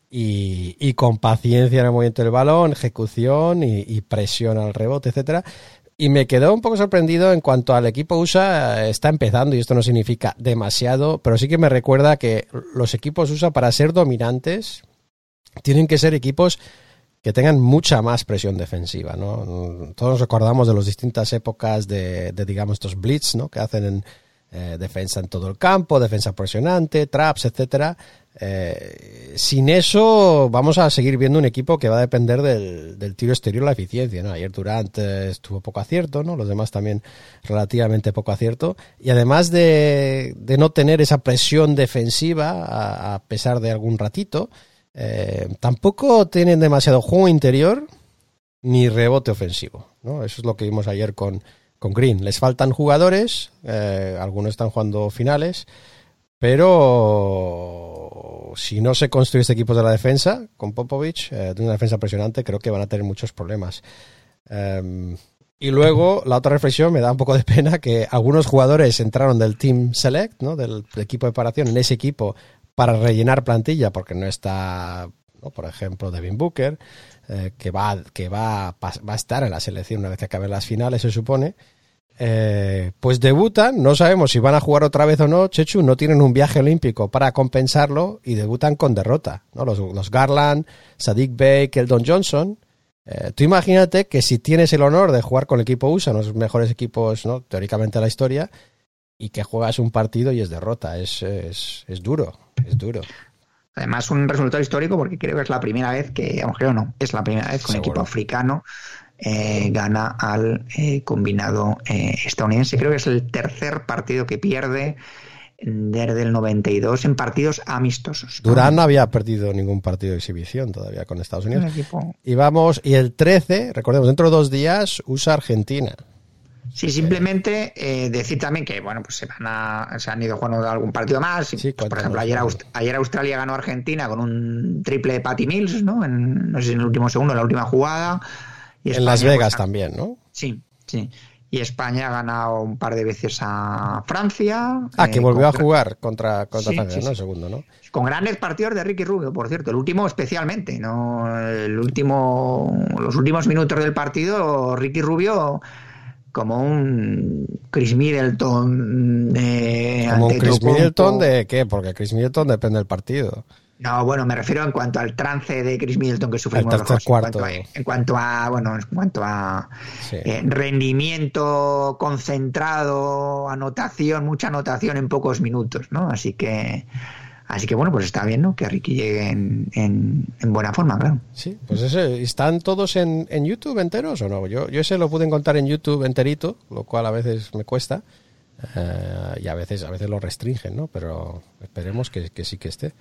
y, y con paciencia en el movimiento del balón, ejecución y, presión al rebote, etcétera. Y me quedó un poco sorprendido en cuanto al equipo USA está empezando, y esto no significa demasiado, pero sí que me recuerda que los equipos USA para ser dominantes tienen que ser equipos que tengan mucha más presión defensiva, ¿no? Todos recordamos de las distintas épocas de, de digamos, estos blitz, ¿no? Que hacen en eh, defensa en todo el campo, defensa presionante, traps, etcétera. Eh, sin eso vamos a seguir viendo un equipo que va a depender del, del tiro exterior, la eficiencia, ¿no? Ayer Durant eh, estuvo poco acierto, ¿no? Los demás también relativamente poco acierto. Y además de, de no tener esa presión defensiva, a, a pesar de algún ratito, eh, tampoco tienen demasiado juego interior ni rebote ofensivo. ¿no? Eso es lo que vimos ayer con, con Green. Les faltan jugadores, eh, algunos están jugando finales, pero si no se construye este equipo de la defensa con Popovich, eh, de una defensa presionante, creo que van a tener muchos problemas. Um, y luego, la otra reflexión, me da un poco de pena que algunos jugadores entraron del Team Select, ¿no? del, del equipo de preparación, en ese equipo para rellenar plantilla, porque no está, por ejemplo, Devin Booker, eh, que, va, que va, va a estar en la selección una vez que acaben las finales, se supone. Eh, pues debutan, no sabemos si van a jugar otra vez o no, Chechu, no tienen un viaje olímpico para compensarlo y debutan con derrota. ¿no? Los, los Garland, Sadiq Bey, Keldon Johnson. Eh, tú imagínate que si tienes el honor de jugar con el equipo USA, los mejores equipos ¿no? teóricamente de la historia, y que juegas un partido y es derrota, es, es, es duro, es duro. Además, un resultado histórico porque creo que es la primera vez que, aunque no, es la primera vez que un equipo africano eh, gana al eh, combinado eh, estadounidense. Creo que es el tercer partido que pierde desde el 92 en partidos amistosos. ¿no? Durán no había perdido ningún partido de exhibición todavía con Estados Unidos. Y vamos, y el 13, recordemos, dentro de dos días, usa Argentina. Sí, simplemente eh, decir también que, bueno, pues se van a, se han ido jugando algún partido más. Sí, pues, por ejemplo, ayer, Aust ayer, Australia ganó a Argentina con un triple de Patty Mills, ¿no? En, no sé si en el último segundo, en la última jugada. Y España, en Las Vegas pues, también, ¿no? Sí, sí. Y España ha ganado un par de veces a Francia. Ah, eh, que volvió a jugar contra, contra sí, Francia, sí, ¿no? El segundo, ¿no? Con grandes partidos de Ricky Rubio, por cierto. El último especialmente, ¿no? El último, los últimos minutos del partido, Ricky Rubio como un Chris Middleton de como un Chris Middleton de qué porque Chris Middleton depende del partido no bueno me refiero en cuanto al trance de Chris Middleton que sufrimos los, cuarto. En, cuanto a, en cuanto a bueno en cuanto a sí. eh, rendimiento concentrado anotación mucha anotación en pocos minutos no así que Así que bueno, pues está bien, ¿no? Que Ricky llegue en, en, en buena forma, claro. Sí, pues ese, ¿están todos en, en, YouTube enteros o no? Yo, yo ese lo pude encontrar en YouTube enterito, lo cual a veces me cuesta. Eh, y a veces, a veces lo restringen, ¿no? Pero esperemos que, que sí que esté.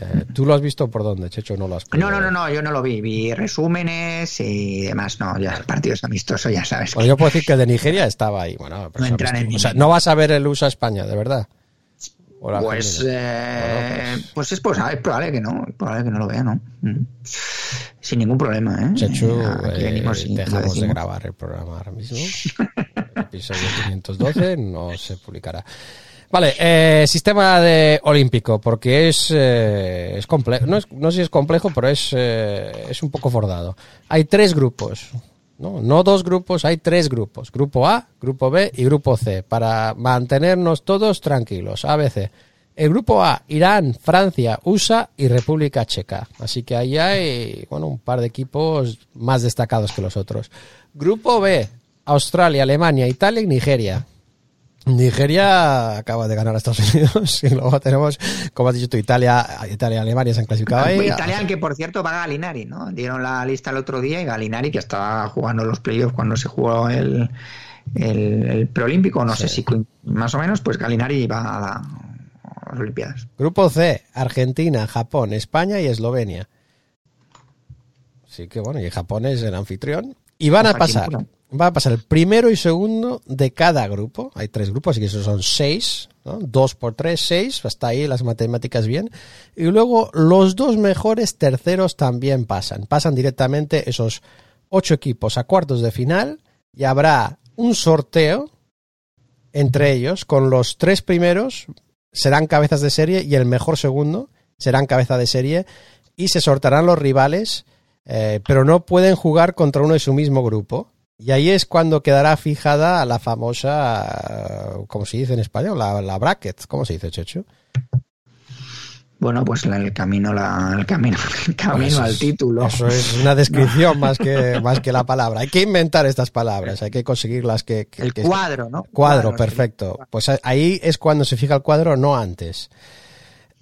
Eh, ¿Tú lo has visto por dónde, Checho? ¿No lo has No, no, no, no, yo no lo vi. Vi resúmenes y demás. No, ya partidos amistosos, ya sabes. Bueno, que... yo puedo decir que el de Nigeria estaba ahí. Bueno, no entran en o sea, no vas a ver el USA España, de verdad. Pues, eh, pues, es, pues, es, probable que no, es probable que no lo vea, ¿no? Mm. Sin ningún problema, ¿eh? Chechu, eh, dejamos de grabar el programa ahora mismo. el episodio 512 no se publicará. Vale, eh, sistema de olímpico, porque es, eh, es complejo, no, es, no sé si es complejo, pero es, eh, es un poco fordado. Hay tres grupos, ¿no? no dos grupos, hay tres grupos. Grupo A, grupo B y grupo C, para mantenernos todos tranquilos. ABC. El grupo A, Irán, Francia, USA y República Checa. Así que ahí hay, bueno, un par de equipos más destacados que los otros. Grupo B, Australia, Alemania, Italia y Nigeria. Nigeria acaba de ganar a Estados Unidos y luego tenemos, como has dicho tú, Italia, Italia y Alemania se han clasificado ahí. Italia, que por cierto va Galinari, ¿no? Dieron la lista el otro día y Galinari, que estaba jugando los playoffs cuando se jugó el, el, el preolímpico, no sí. sé si más o menos, pues Galinari va a la, las Olimpiadas. Grupo C, Argentina, Japón, España y Eslovenia. Así que bueno, y Japón es el anfitrión. Y van a Ojalá pasar. Va a pasar el primero y segundo de cada grupo. Hay tres grupos, así que esos son seis. Dos por tres, seis, hasta ahí las matemáticas bien. Y luego los dos mejores terceros también pasan. Pasan directamente esos ocho equipos a cuartos de final y habrá un sorteo entre ellos con los tres primeros serán cabezas de serie y el mejor segundo serán cabeza de serie y se sortarán los rivales, eh, pero no pueden jugar contra uno de su mismo grupo. Y ahí es cuando quedará fijada la famosa, ¿cómo se dice en español? La, la bracket, ¿cómo se dice, Chechu? Bueno, pues el camino, la, el camino, el camino Eso al es- título. Eso es una descripción más, que, más que la palabra. Hay que inventar estas palabras, hay que conseguirlas que... que- El que- cuadro, ¿no? Cuadro, perfecto. Pues ahí es cuando se fija el cuadro, no antes.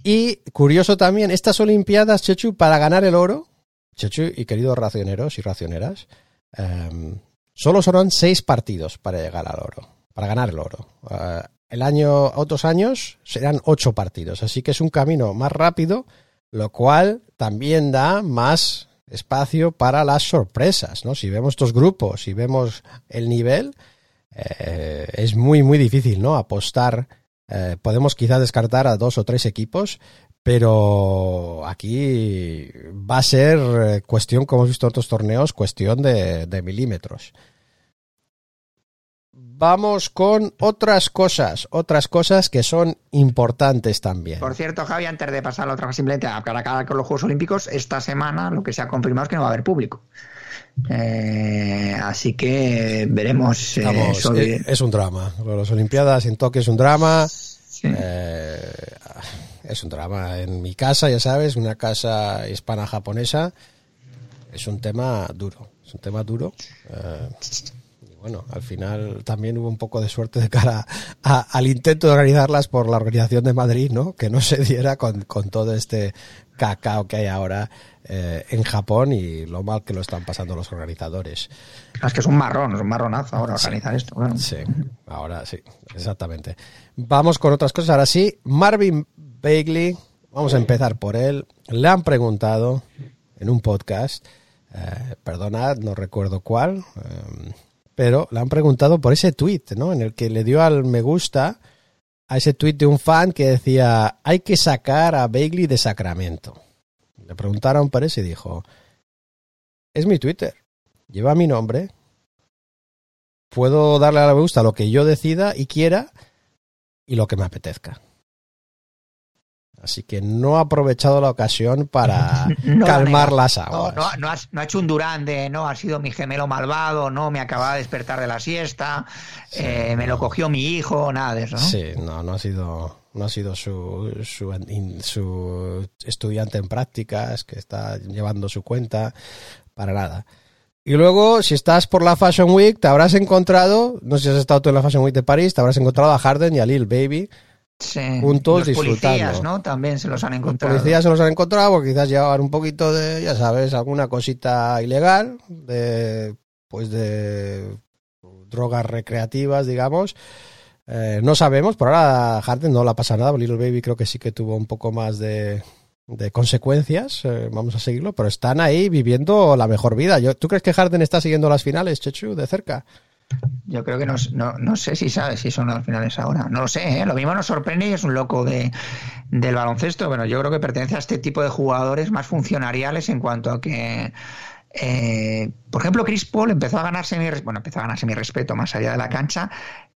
Y curioso también, estas Olimpiadas, Chechu, para ganar el oro, Chechu y queridos racioneros y racioneras, em, solo serán seis partidos para llegar al oro, para ganar el oro. Eh, el año, otros años serán ocho partidos, así que es un camino más rápido, lo cual también da más espacio para las sorpresas, ¿no? Si vemos estos grupos, si vemos el nivel, eh, es muy, muy difícil, ¿no? Apostar. eh, podemos quizás descartar a dos o tres equipos, pero aquí va a ser eh, cuestión, como hemos visto en otros torneos, cuestión de, de milímetros. Vamos con otras cosas, otras cosas que son importantes también. Por cierto, Javi, antes de pasar a la otra simplemente a cara a cara con los Juegos Olímpicos, esta semana lo que se ha confirmado es que no va a haber público. Eh, así que veremos eh, Vamos, sobre- es, es un drama. Las Olimpiadas en Tokio es un drama. Sí. Eh, es un drama. En mi casa, ya sabes, una casa hispana-japonesa, es un tema duro. Es un tema duro. Eh, y bueno, al final también hubo un poco de suerte de cara a- al intento de organizarlas por la Organización de Madrid, ¿no? Que no se diera con, con todo este cacao que hay ahora eh, en Japón y lo mal que lo están pasando los organizadores. Es que es un marrón, es un marronazo ahora organizar esto. claro. Sí, ahora sí, exactamente. Vamos con otras cosas. Ahora sí, Marvin Bagley, vamos a empezar por él. Le han preguntado en un podcast, eh, perdonad, no recuerdo cuál, eh, pero le han preguntado por ese tweet, ¿no? En el que le dio al me gusta a ese tweet de un fan que decía, hay que sacar a Bagley de Sacramento. Le preguntaron por eso y dijo, es mi Twitter, lleva mi nombre, puedo darle a la me gusta lo que yo decida y quiera y lo que me apetezca. Así que no ha aprovechado la ocasión para No calmar las aguas. no, no, has- no ha hecho un Durán de no, ha sido mi gemelo malvado, no, me acababa de despertar de la siesta, eh, me lo cogió mi hijo, nada de eso, ¿no? Sí, no, no ha sido, no ha sido su, su, su estudiante en prácticas que está llevando su cuenta para nada. Y luego, si estás por la Fashion Week, te habrás encontrado, no sé si has estado tú en la Fashion Week de París, te habrás encontrado a Harden y a Lil Baby. Sí. Juntos Los disfrutando. policías, ¿no? También se los han Los encontrado. policías se los han encontrado porque quizás llevaban un poquito de, ya sabes, alguna cosita ilegal, de, pues de drogas recreativas, digamos. Eh, no sabemos, por ahora a Harden no le pasa nada, Little Baby creo que sí que tuvo un poco más de, de consecuencias, eh, vamos a seguirlo, pero están ahí viviendo la mejor vida. Yo, ¿Tú crees que Harden está siguiendo las finales, Chechu, de cerca? Yo creo que no, no, no sé si sabes si son las finales ahora. No lo sé, ¿eh? Lo mismo nos sorprende y es un loco de, del baloncesto. Bueno, yo creo que pertenece a este tipo de jugadores más funcionariales en cuanto a que. eh, por ejemplo, Chris Paul empezó a ganarse mi, bueno, empezó a ganarse mi respeto más allá de la cancha.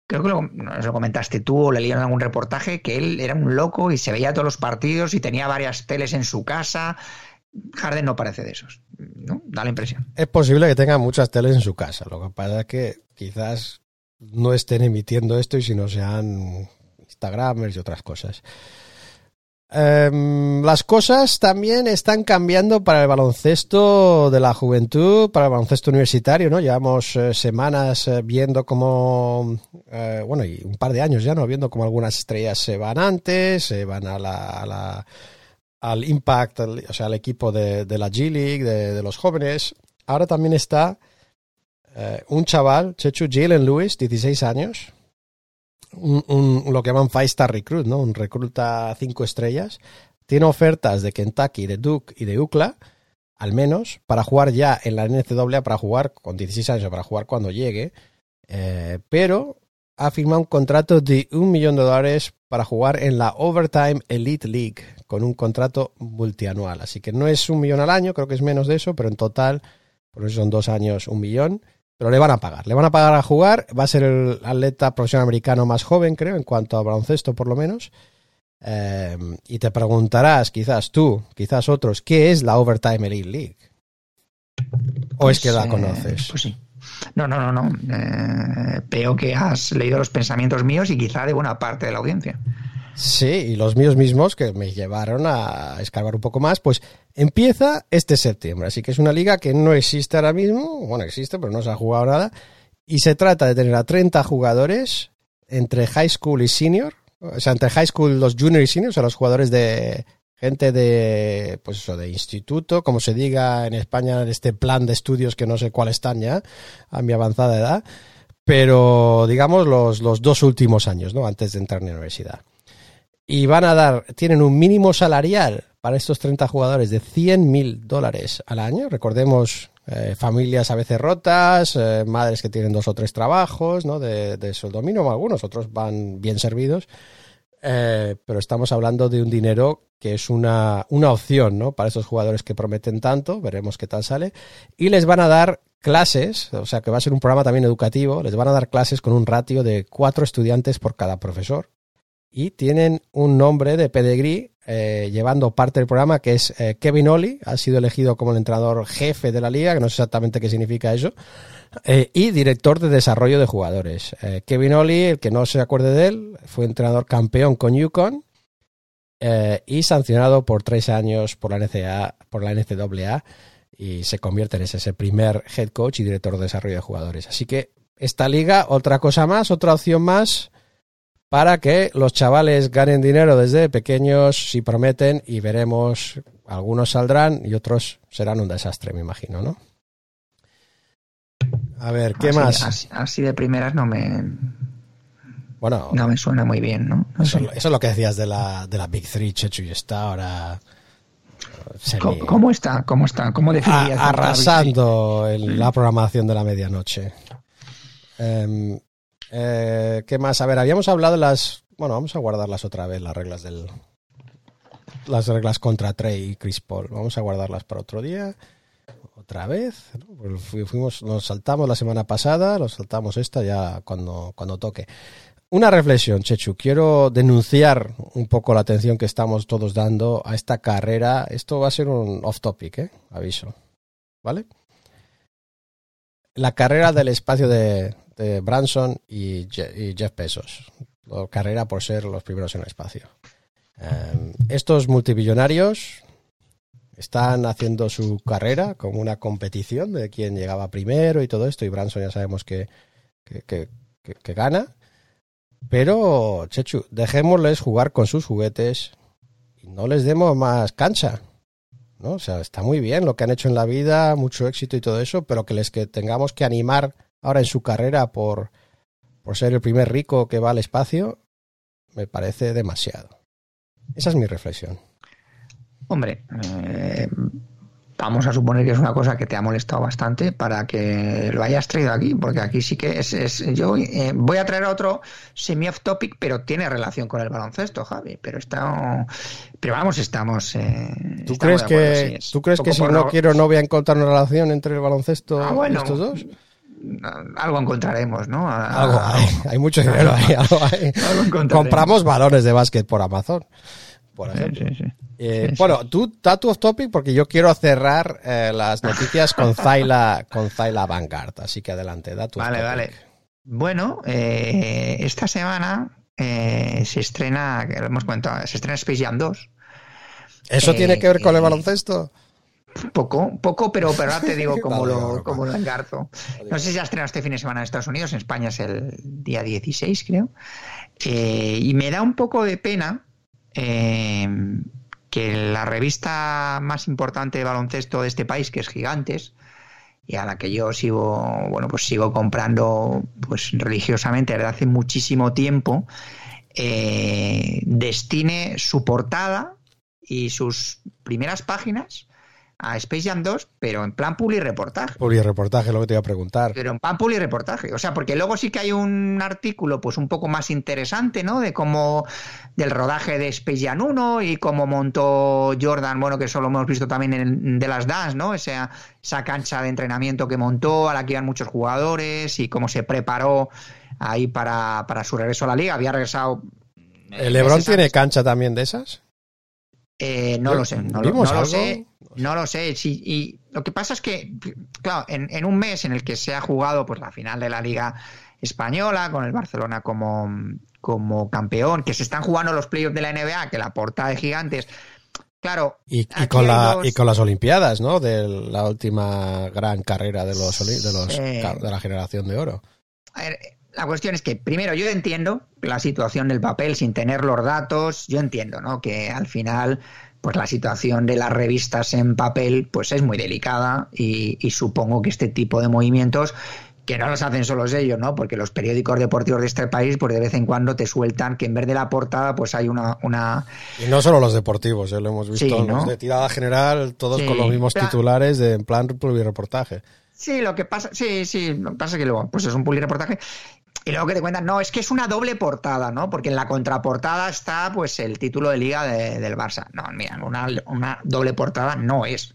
Creo que lo, no sé si lo comentaste tú o le leí en algún reportaje que él era un loco y se veía todos los partidos y tenía varias teles en su casa. Harden no parece de esos, ¿no? Da la impresión. Es posible que tenga muchas teles en su casa. Lo que pasa es que quizás no estén emitiendo esto y si no sean Instagramers y otras cosas. Em, las cosas también están cambiando para el baloncesto de la juventud, para el baloncesto universitario, ¿no? Llevamos eh, semanas eh, viendo cómo, eh, bueno, y un par de años ya, ¿no? Viendo cómo algunas estrellas se van antes, se van a la- al Impact, o sea, al equipo de, la G League, de, los jóvenes. Ahora también está eh, un chaval, Chechu Jalen Lewis, 16 años, un- lo que llaman Five Star Recruit, ¿no? Un recluta cinco estrellas. Tiene ofertas de Kentucky, de Duke y de UCLA, al menos, para jugar ya en la NCAA, para jugar con 16 años, para jugar cuando llegue. Eh, pero ha firmado un contrato de un millón de dólares para jugar en la Overtime Elite League, con un contrato multianual. Así que no es un millón al año, creo que es menos de eso, pero en total, por eso son dos años, un millón. Pero le van a pagar, le van a pagar a jugar. Va a ser el atleta profesional americano más joven, creo, en cuanto a baloncesto, por lo menos. Eh, y te preguntarás, quizás tú, quizás otros, ¿qué es la Overtime Elite League? ¿O es que la Eh, conoces? Pues sí. No, no, no, no. Eh, veo que has leído los pensamientos míos y quizá de buena parte de la audiencia. Sí, y los míos mismos que me llevaron a escarbar un poco más, pues empieza este septiembre. Así que es una liga que no existe ahora mismo, bueno, existe, pero no se ha jugado nada. Y se trata de tener a 30 jugadores entre high school y senior, o sea, entre high school, los junior y senior, o sea, los jugadores de gente de, pues eso, de instituto, como se diga en España, en este plan de estudios que no sé cuál están ya, a mi avanzada edad, pero digamos los, los dos últimos años, ¿no? Antes de entrar en la universidad y van a dar, tienen un mínimo salarial para estos 30 jugadores de 100 mil dólares al año. Recordemos, eh, familias a veces rotas, eh, madres que tienen dos o tres trabajos, ¿no? De, de sueldo mínimo, algunos, otros van bien servidos. Eh, pero estamos hablando de un dinero que es una, una opción, ¿no? Para esos jugadores que prometen tanto, veremos qué tal sale. Y les van a dar clases, o sea que va a ser un programa también educativo, les van a dar clases con un ratio de cuatro estudiantes por cada profesor y tienen un nombre de pedigrí eh, llevando parte del programa que es eh, Kevin Oli, ha sido elegido como el entrenador jefe de la liga, que no sé exactamente qué significa eso, eh, y director de desarrollo de jugadores. Kevin Oli, el que no se acuerde de él, fue entrenador campeón con Yukon y sancionado por tres años por la NCAA, por la NCAA y se convierte en ese primer head coach y director de desarrollo de jugadores. Así que esta liga, otra cosa más, otra opción más para que los chavales ganen dinero desde pequeños si prometen y veremos, algunos saldrán y otros serán un desastre, me imagino, ¿no? A ver, ¿qué Así- más? Así, así de primeras no me, Bueno, no me suena muy bien, ¿no? No eso, es lo que decías de la, de la Big Three, Chechu, y está ahora ¿Cómo, cómo está? ¿Cómo está? ¿Cómo definirías? a- arrasando la programación de la medianoche. Em, eh, ¿Qué más? A ver, habíamos hablado de las... Bueno, vamos a guardarlas otra vez, las reglas del... Las reglas contra Trey y Chris Paul. Vamos a guardarlas para otro día. Otra vez. Pues fu- Fuimos, nos saltamos la semana pasada, los saltamos esta ya cuando, cuando toque. Una reflexión, Chechu. Quiero denunciar un poco la atención que estamos todos dando a esta carrera. Esto va a ser un off topic, ¿eh? Aviso. ¿Vale? La carrera del espacio de, de Branson y, Je- y Jeff Bezos. Carrera por ser los primeros en el espacio. Eh, estos multimillonarios están haciendo su carrera como una competición de quién llegaba primero y todo esto. Y Branson ya sabemos que, que, que- que- que gana. Pero, Chechu, dejémosles jugar con sus juguetes y no les demos más cancha. ¿no? O sea, está muy bien lo que han hecho en la vida, mucho éxito y todo eso, pero que les que tengamos que animar ahora en su carrera por, por ser el primer rico que va al espacio, me parece demasiado. Esa es mi reflexión. Hombre, eh, vamos a suponer que es una cosa que te ha molestado bastante para que lo hayas traído aquí, porque aquí sí que es. es- yo eh, voy a traer otro semi-off topic, pero tiene relación con el baloncesto, Javi. Pero está. Pero vamos, estamos. eh, ¿Tú estamos crees acuerdo, que, sí, es ¿tú crees que si no quiero no voy a encontrar una relación entre el baloncesto Ah, y bueno. estos dos? Algo encontraremos, ¿no? A- Algo hay, hay mucho dinero ahí. algo hay. Algo. Compramos balones de básquet por Amazon, por ejemplo. sí, sí. Eh, Sí, sí. bueno, tú da tu off topic porque yo quiero cerrar eh, las noticias con Zaila, con Zaila Vanguard. Así que adelante, da tu off Vale, topic. vale. Bueno, eh, esta semana se estrena, que lo hemos comentado, se estrena Space Jam 2. ¿Eso tiene que ver con el baloncesto? Poco, poco, pero, pero ahora te digo digo lo, lo engarzo. No sé si ha estrenado este fin de semana en Estados Unidos, en España es el día 16, creo. Eh, y me da un poco de pena eh, que la revista más importante de baloncesto de este país, que es Gigantes, y a la que yo sigo, bueno, pues sigo comprando pues religiosamente desde hace muchísimo tiempo, eh, destine su portada y sus primeras páginas a Space Jam 2, pero en plan publi reportaje. Publi reportaje, lo que te iba a preguntar. Pero en plan publi reportaje. O sea, porque luego sí que hay un artículo, pues un poco más interesante, ¿no? De cómo. del rodaje de Space Jam 1 y cómo montó Jordan, bueno, que eso lo hemos visto también en de las Dance, ¿no? Esa, esa cancha de entrenamiento que montó, a la que iban muchos jugadores y cómo se preparó ahí para, para su regreso a la liga. Había regresado. ¿El Lebron tiene cancha también de esas? Eh, no lo sé, no, lo, sé, no lo sé. Sí, y lo que pasa es que, claro, en, en un mes en el que se ha jugado pues la final de la Liga Española, con el Barcelona como, como campeón, que se están jugando los playoffs de la NBA, que la portada de gigantes. Claro, Y, con la, dos- y con las Olimpiadas, ¿no? De la última gran carrera de los, de los de la generación de oro. A ver, la cuestión es que, primero, yo entiendo la situación del papel sin tener los datos. Yo entiendo, ¿no? Que al final, pues la situación de las revistas en papel, pues es muy delicada y, y supongo que este tipo de movimientos que no los hacen solos ellos, ¿no? Porque los periódicos deportivos de este país, pues de vez en cuando te sueltan que en vez de la portada, pues hay una, una Y no solo los deportivos, ¿eh? lo hemos visto Sí, ¿no? de tirada general, todos Sí. con los mismos titulares de en plan reportaje. Sí, lo que pasa, sí, sí, lo que pasa es que luego, pues es un reportaje. Y luego que te cuentan, no, es que es una doble portada, ¿no? Porque en la contraportada está, pues, el título de liga de- del Barça. No, mira, una, una doble portada no es.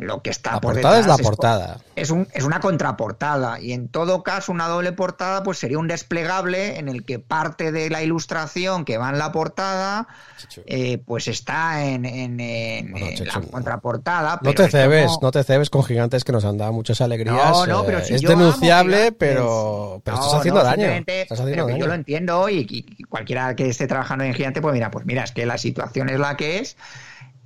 Lo que está La por portada es la detrás portada. Es, un, es una contraportada. Y en todo caso, una doble portada, pues sería un desplegable en el que parte de la ilustración que va en la portada, eh, pues está en, en- en- Bueno, en Chicho, la contraportada. No te como- cebes, no te cebes con gigantes que nos han dado muchas alegrías. No, no, pero eh, si es yo denunciable, pero, pero No, estás haciendo no, daño. Estás haciendo pero daño. yo lo entiendo y, y cualquiera que esté trabajando en gigante, pues mira, pues mira, es que la situación es la que es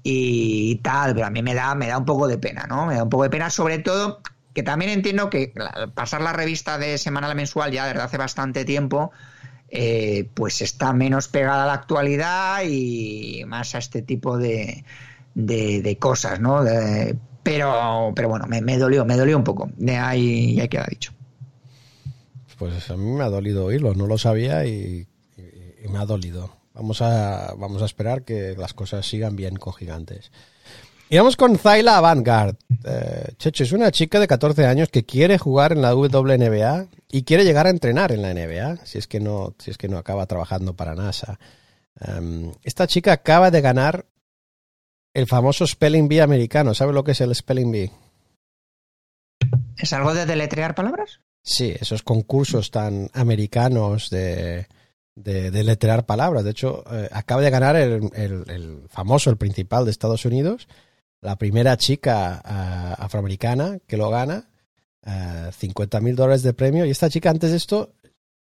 y tal, pero a mí me da, me da un poco de pena, ¿no? Me da un poco de pena, sobre todo que también entiendo que la- pasar la revista de semanal a mensual ya desde hace bastante tiempo, eh, pues está menos pegada a la actualidad y más a este tipo de, de, cosas, ¿no? Pero, pero bueno, me, me dolió, me dolió un poco. De ahí ya queda dicho. Pues a mí me ha dolido oírlo, no lo sabía y me ha dolido. Vamos a, vamos a esperar que las cosas sigan bien con gigantes. Y vamos con Zayla Vanguard. Eh, Checho, es una chica de 14 años que quiere jugar en la WNBA y quiere llegar a entrenar en la NBA, si es que no, si es que no acaba trabajando para NASA. Em, esta chica acaba de ganar el famoso Spelling Bee americano. ¿Sabe lo que es el Spelling Bee? ¿Es algo de deletrear palabras? Sí, esos concursos tan americanos de, de, de palabras. De hecho, eh, acaba de ganar el, el- famoso, el principal de Estados Unidos, la primera chica ah, afroamericana que lo gana, 50 mil dólares de premio. Y esta chica antes de esto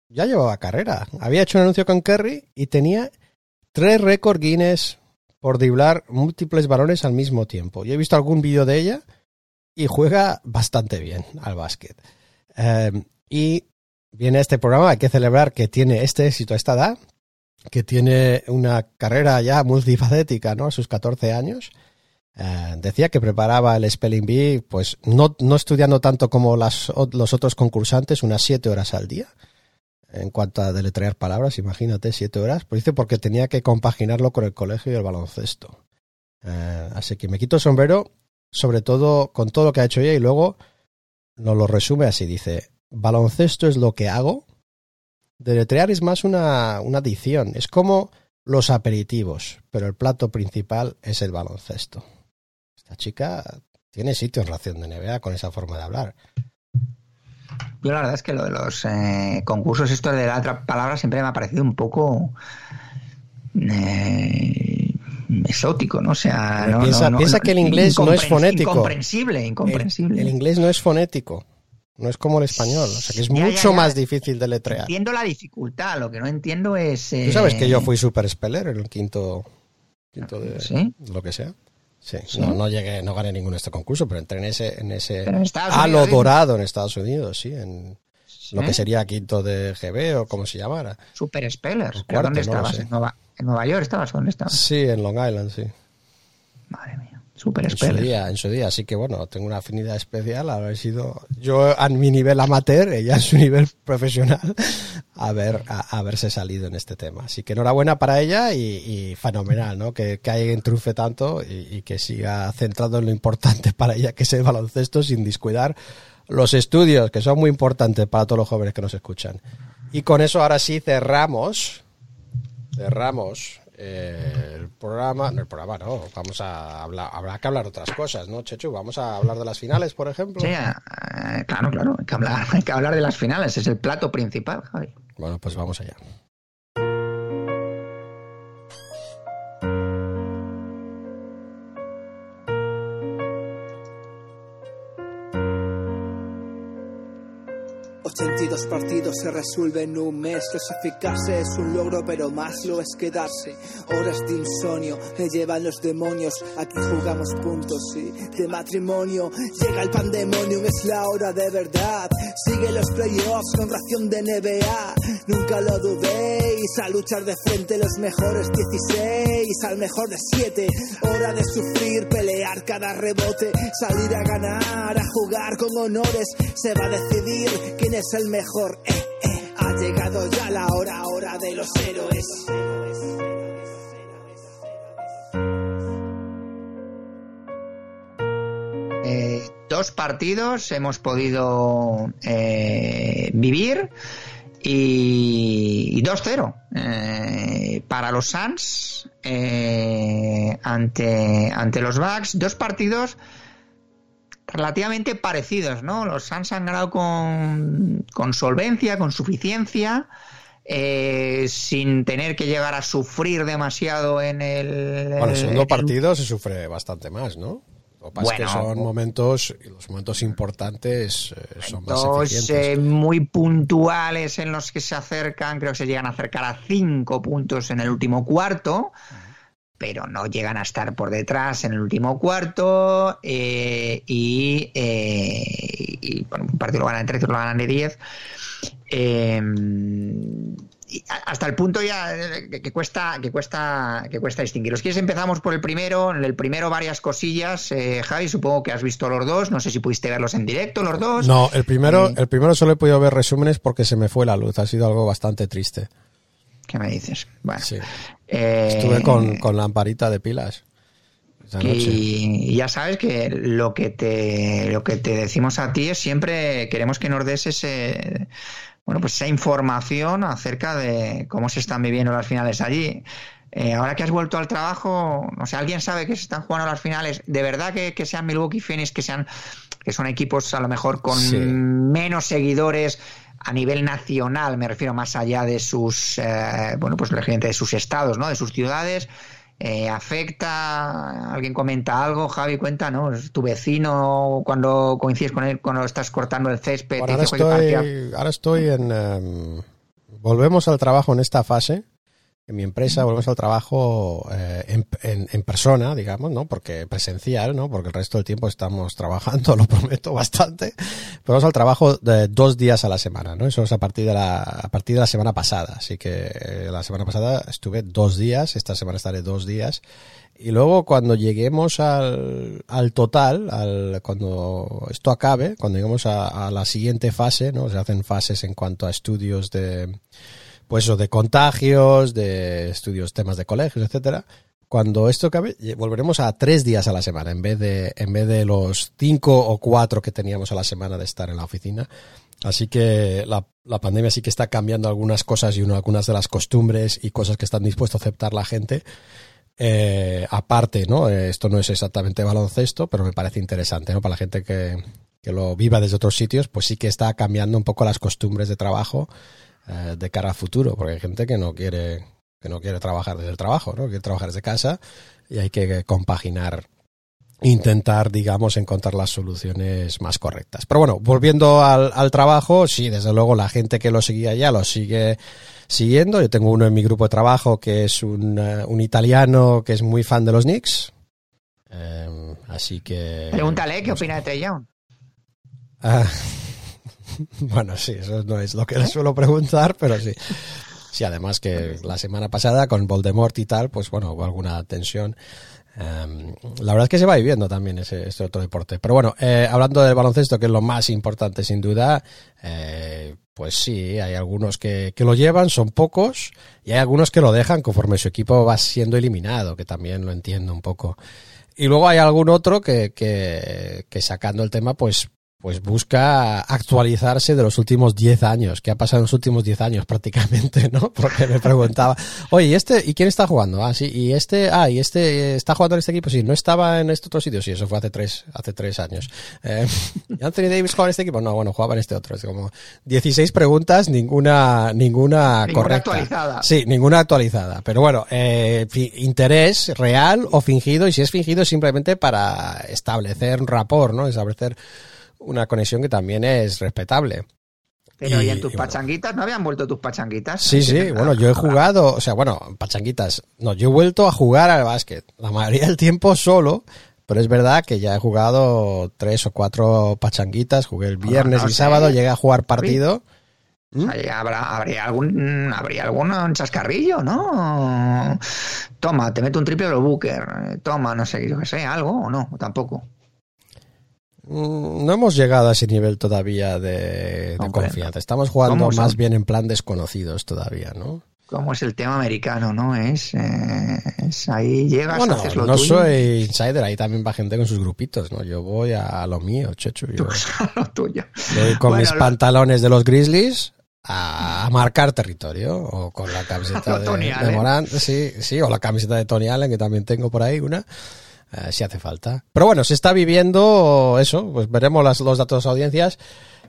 ya llevaba carrera. Había hecho un anuncio con Kerry y tenía tres récord Guinness por driblar múltiples balones al mismo tiempo. Yo he visto algún vídeo de ella y juega bastante bien al básquet. Eh, y viene este programa, hay que celebrar que tiene este éxito a esta edad, que tiene una carrera ya multifacética, ¿no? A sus 14 años. Eh, decía que preparaba el Spelling Bee, pues no, no estudiando tanto como los otros concursantes, unas 7 horas al día. En cuanto a deletrear palabras, imagínate, 7 horas. Pues dice porque tenía que compaginarlo con el colegio y el baloncesto. Eh, así que me quito el sombrero, sobre todo con todo lo que ha hecho ella, y luego nos lo resume así, dice, baloncesto es lo que hago, deletrear es más una, una adicción, es como los aperitivos, pero el plato principal es el baloncesto. Esta chica tiene sitio en ración de NBA con esa forma de hablar. Yo la verdad es que lo de los eh, concursos estos de la otra palabra siempre me ha parecido un poco eh, exótico, ¿no? O sea, no, piensa- no, no, piensa no- que el inglés no es fonético. Incomprensible, incomprensible. El, el inglés no es fonético, no es como el español, o sea que es Ya, mucho ya. más difícil de letrear. Entiendo la dificultad, lo que no entiendo es... Tú sabes que eh, yo fui super speller en el quinto, quinto de ¿Sí? lo que sea. Sí, ¿Sí? No, no llegué, no gané ninguno de este concurso, pero entré en ese, en ese en halo Unidos, ¿eh? dorado en Estados Unidos, sí, en lo que sería quinto de GB o como se llamara. Super Spellers. O ¿Pero cuarto, ¿Dónde estabas? ¿En, Nueva, ¿En Nueva York estabas? ¿Dónde estabas? Sí, en Long Island, sí. Madre mía. Super en su día, en su día. Así que bueno, tengo una afinidad especial haber sido yo a mi nivel amateur, ella en su nivel profesional, haber, a- haberse salido en este tema. Así que enhorabuena para ella y, y fenomenal, ¿no? Que, que alguien triunfe tanto y, y que siga centrado en lo importante para ella, que es el baloncesto, sin descuidar los estudios, que son muy importantes para todos los jóvenes que nos escuchan. Y con eso ahora sí cerramos cerramos eh, el programa, no el programa, no, vamos a hablar, habrá que hablar otras cosas, ¿no, Chechu? Vamos a hablar de las finales, por ejemplo. Sí, eh, claro, claro, hay que, hablar, hay que hablar de las finales, es el plato principal, Javi. Bueno, pues vamos allá. 82 partidos se resuelven en un mes. Clasificarse es un logro, pero más lo es quedarse. Horas de insomnio me llevan los demonios. Aquí jugamos puntos y de matrimonio. Llega el pandemonium, es la hora de verdad. Sigue los playoffs con ración de NBA. Nunca lo dudéis. A luchar de frente los mejores 16 al mejor de 7. Hora de sufrir, pelear cada rebote. Salir a ganar, a jugar con honores. Se va a decidir quién es el mejor. Eh, eh. Ha llegado ya la hora, hora de los héroes. Eh, dos partidos hemos podido vivir y, y 2-0 eh, para los Suns eh, ante, ante los Bucks. Dos partidos relativamente parecidos, ¿no? Los Suns han ganado con, con solvencia, con suficiencia. eh, sin tener que llegar a sufrir demasiado en el. Bueno, el segundo partido se sufre bastante más, ¿no? Lo que pasa es que Bueno. son momentos, y los momentos importantes eh, son más Dos eficientes. eh, muy puntuales en los que se acercan, creo que se llegan a acercar a cinco puntos en el último cuarto, pero no llegan a estar por detrás en el último cuarto eh, y, eh, y, bueno, un partido lo ganan de 13, lo ganan de 10. Eh, y a- hasta el punto ya eh, que, que cuesta que cuesta que cuesta distinguirlos. ¿Quieres empezamos por el primero? En el primero varias cosillas. Eh, Javi, supongo que has visto los dos. No sé si pudiste verlos en directo los dos. No, el primero, Eh, el primero solo he podido ver resúmenes porque se me fue la luz. Ha sido algo bastante triste. ¿Qué me dices? Bueno, Sí. eh, Estuve con, con lamparita de pilas y ya sabes que lo que te lo que te decimos a ti es siempre queremos que nos des ese bueno pues esa información acerca de cómo se están viviendo las finales allí Eh, ahora que has vuelto al trabajo no sé alguien sabe que se están jugando las finales de verdad que, que sean Milwaukee Phoenix que sean que son equipos a lo mejor con Sí. menos seguidores a nivel nacional, me refiero más allá de sus, eh, bueno, pues de sus estados, ¿no? De sus ciudades. Eh, ¿Afecta? ¿Alguien comenta algo? Javi, cuenta, ¿no? ¿Es tu vecino cuando coincides con él, cuando estás cortando el césped? Bueno, ahora estoy, ahora estoy en... em, volvemos al trabajo en esta fase. En mi empresa volvemos al trabajo eh, en, en- en persona, digamos, ¿no? Porque presencial, ¿no? Porque el resto del tiempo estamos trabajando, lo prometo bastante. Pero vamos al trabajo de dos días a la semana, ¿no? Eso es a partir de la, a partir de la semana pasada. Así que eh, la semana pasada estuve dos días, esta semana estaré dos días. Y luego cuando lleguemos al, al total, al, cuando esto acabe, cuando lleguemos a, a la siguiente fase, ¿no? Se hacen fases en cuanto a estudios de, pues eso, de contagios, de estudios, temas de colegios, etcétera. Cuando esto acabe, lle- volveremos a tres días a la semana, en vez de, en vez de los cinco o cuatro que teníamos a la semana de estar en la oficina. Así que la, la pandemia sí que está cambiando algunas cosas y uno- algunas de las costumbres y cosas que están dispuestos a aceptar la gente. Eh, aparte, ¿no? Eh, Esto no es exactamente baloncesto, pero me parece interesante, ¿no? Para la gente que, que lo viva desde otros sitios, pues sí que está cambiando un poco las costumbres de trabajo eh, de cara a futuro, porque hay gente que no quiere que no quiere trabajar desde el trabajo, ¿no? Quiere trabajar desde casa y hay que compaginar intentar, digamos, encontrar las soluciones más correctas. Pero bueno, volviendo al, al trabajo, sí, desde luego la gente que lo seguía ya lo sigue siguiendo. Yo tengo uno en mi grupo de trabajo que es un, eh, un italiano que es muy fan de los Knicks. Eh, así que... Pregúntale qué opina de Trey Young. Ah, bueno, sí, eso no es lo que le suelo preguntar, pero sí. Sí, además que la semana pasada con Voldemort y tal, pues bueno, hubo alguna tensión Em, la verdad es que se va viviendo también ese, este otro deporte. Pero bueno, eh, hablando del baloncesto, que es lo más importante sin duda, eh, pues sí, hay algunos que, que lo llevan, son pocos, y hay algunos que lo dejan conforme su equipo va siendo eliminado, que también lo entiendo un poco. Y luego hay algún otro que, que sacando el tema, pues pues busca actualizarse de los últimos 10 años, que ha pasado en los últimos 10 años prácticamente, ¿no? Porque me preguntaba, oye, ¿y este, y quién está jugando? Ah, sí, y este, ah, y este, ¿está jugando en este equipo? Sí, ¿no estaba en este otro sitio? Sí, eso fue hace tres, hace tres años. Eh, ¿y Anthony Davis jugaba en este equipo? No, bueno, jugaba en este otro. Es como 16 preguntas, ninguna, ninguna, Ninguna correcta. actualizada. Sí, ninguna actualizada. Pero bueno, eh, interés real o fingido, y si es fingido es simplemente para establecer un rapport, ¿no? Establecer una conexión que también es respetable. Pero Y- y en tus y bueno. pachanguitas, ¿no habían vuelto tus pachanguitas? Sí, sí, bueno, yo he jugado, o sea, bueno, pachanguitas, no, yo he vuelto a jugar al básquet, la mayoría del tiempo solo, pero es verdad que ya he jugado tres o cuatro pachanguitas, jugué el viernes no y sé. sábado, llegué a jugar partido. Ahí Habrá, habría algún habría algún chascarrillo, ¿no? Toma, te meto un triple lo Booker. eh, Toma, no sé, yo qué sé, algo o no, tampoco. Mm, No hemos llegado a ese nivel todavía de, de confianza. Estamos jugando más bien en plan desconocidos todavía, ¿no? Como es el tema americano, ¿no? Es, eh, es ahí llegas, Bueno, haces lo no tuyo. soy insider, ahí también va gente con sus grupitos, ¿no? Yo voy a lo mío, checho. Yo lo tuyo. voy con Bueno, mis lo- pantalones de los Grizzlies a marcar territorio o con la camiseta de, de. Morant, sí, sí, o la camiseta de Tony Allen que también tengo por ahí una. Eh, si hace falta. Pero bueno, se está viviendo eso, pues veremos las- los datos de audiencias.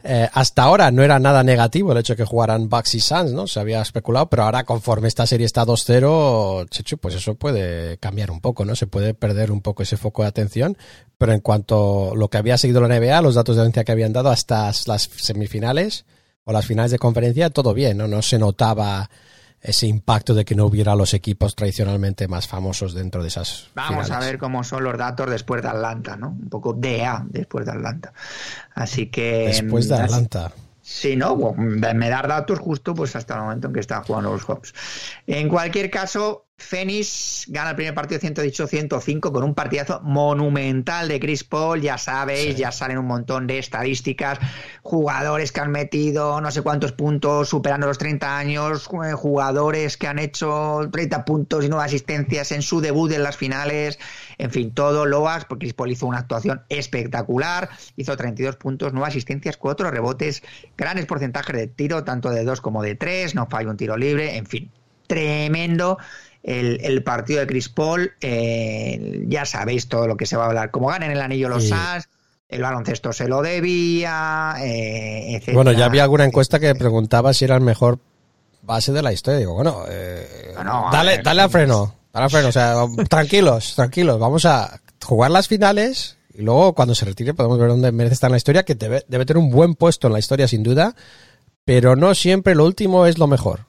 Eh, hasta ahora no era nada negativo el hecho de que jugaran Bucks y Suns, ¿no? Se había especulado, pero ahora conforme esta serie está 2-0, Chechu, pues eso puede cambiar un poco, ¿no? Se puede perder un poco ese foco de atención, pero en cuanto a lo que había seguido la NBA, los datos de audiencia que habían dado hasta las semifinales o las finales de conferencia, todo bien, ¿no? No se notaba ese impacto de que no hubiera los equipos tradicionalmente más famosos dentro de esas Vamos finales. a ver cómo son los datos después de Atlanta, ¿no? Un poco DA después de Atlanta. Así que. Después de así- Atlanta. Sí, ¿no? Bueno, Me dar datos justo pues hasta el momento en que están jugando los Hawks. En cualquier caso, Phoenix gana el primer partido 118-105 con un partidazo monumental de Chris Paul. Ya sabéis, ya salen un montón de estadísticas. Jugadores que han metido no sé cuántos puntos superando los 30 años. eh, Jugadores que han hecho 30 puntos y 9 asistencias en su debut en las finales. En fin, todo loas, porque Chris Paul hizo una actuación espectacular. Hizo 32 puntos, 9 asistencias, 4 rebotes, grandes porcentajes de tiro, tanto de 2 como de 3. No falló un tiro libre. En fin, tremendo el, el partido de Chris Paul. eh, ya sabéis todo lo que se va a hablar. Como ganen el anillo los Y- Suns, el baloncesto se lo debía, eh, etcétera. Bueno, ya había alguna encuesta que preguntaba si era el mejor base de la historia. Digo, bueno, eh, Bueno, a dale, ver. dale freno, dale al freno. O sea, tranquilos, tranquilos. Vamos a jugar las finales y luego cuando se retire podemos ver dónde merece estar en la historia, que debe, debe tener un buen puesto en la historia sin duda, pero no siempre lo último es lo mejor.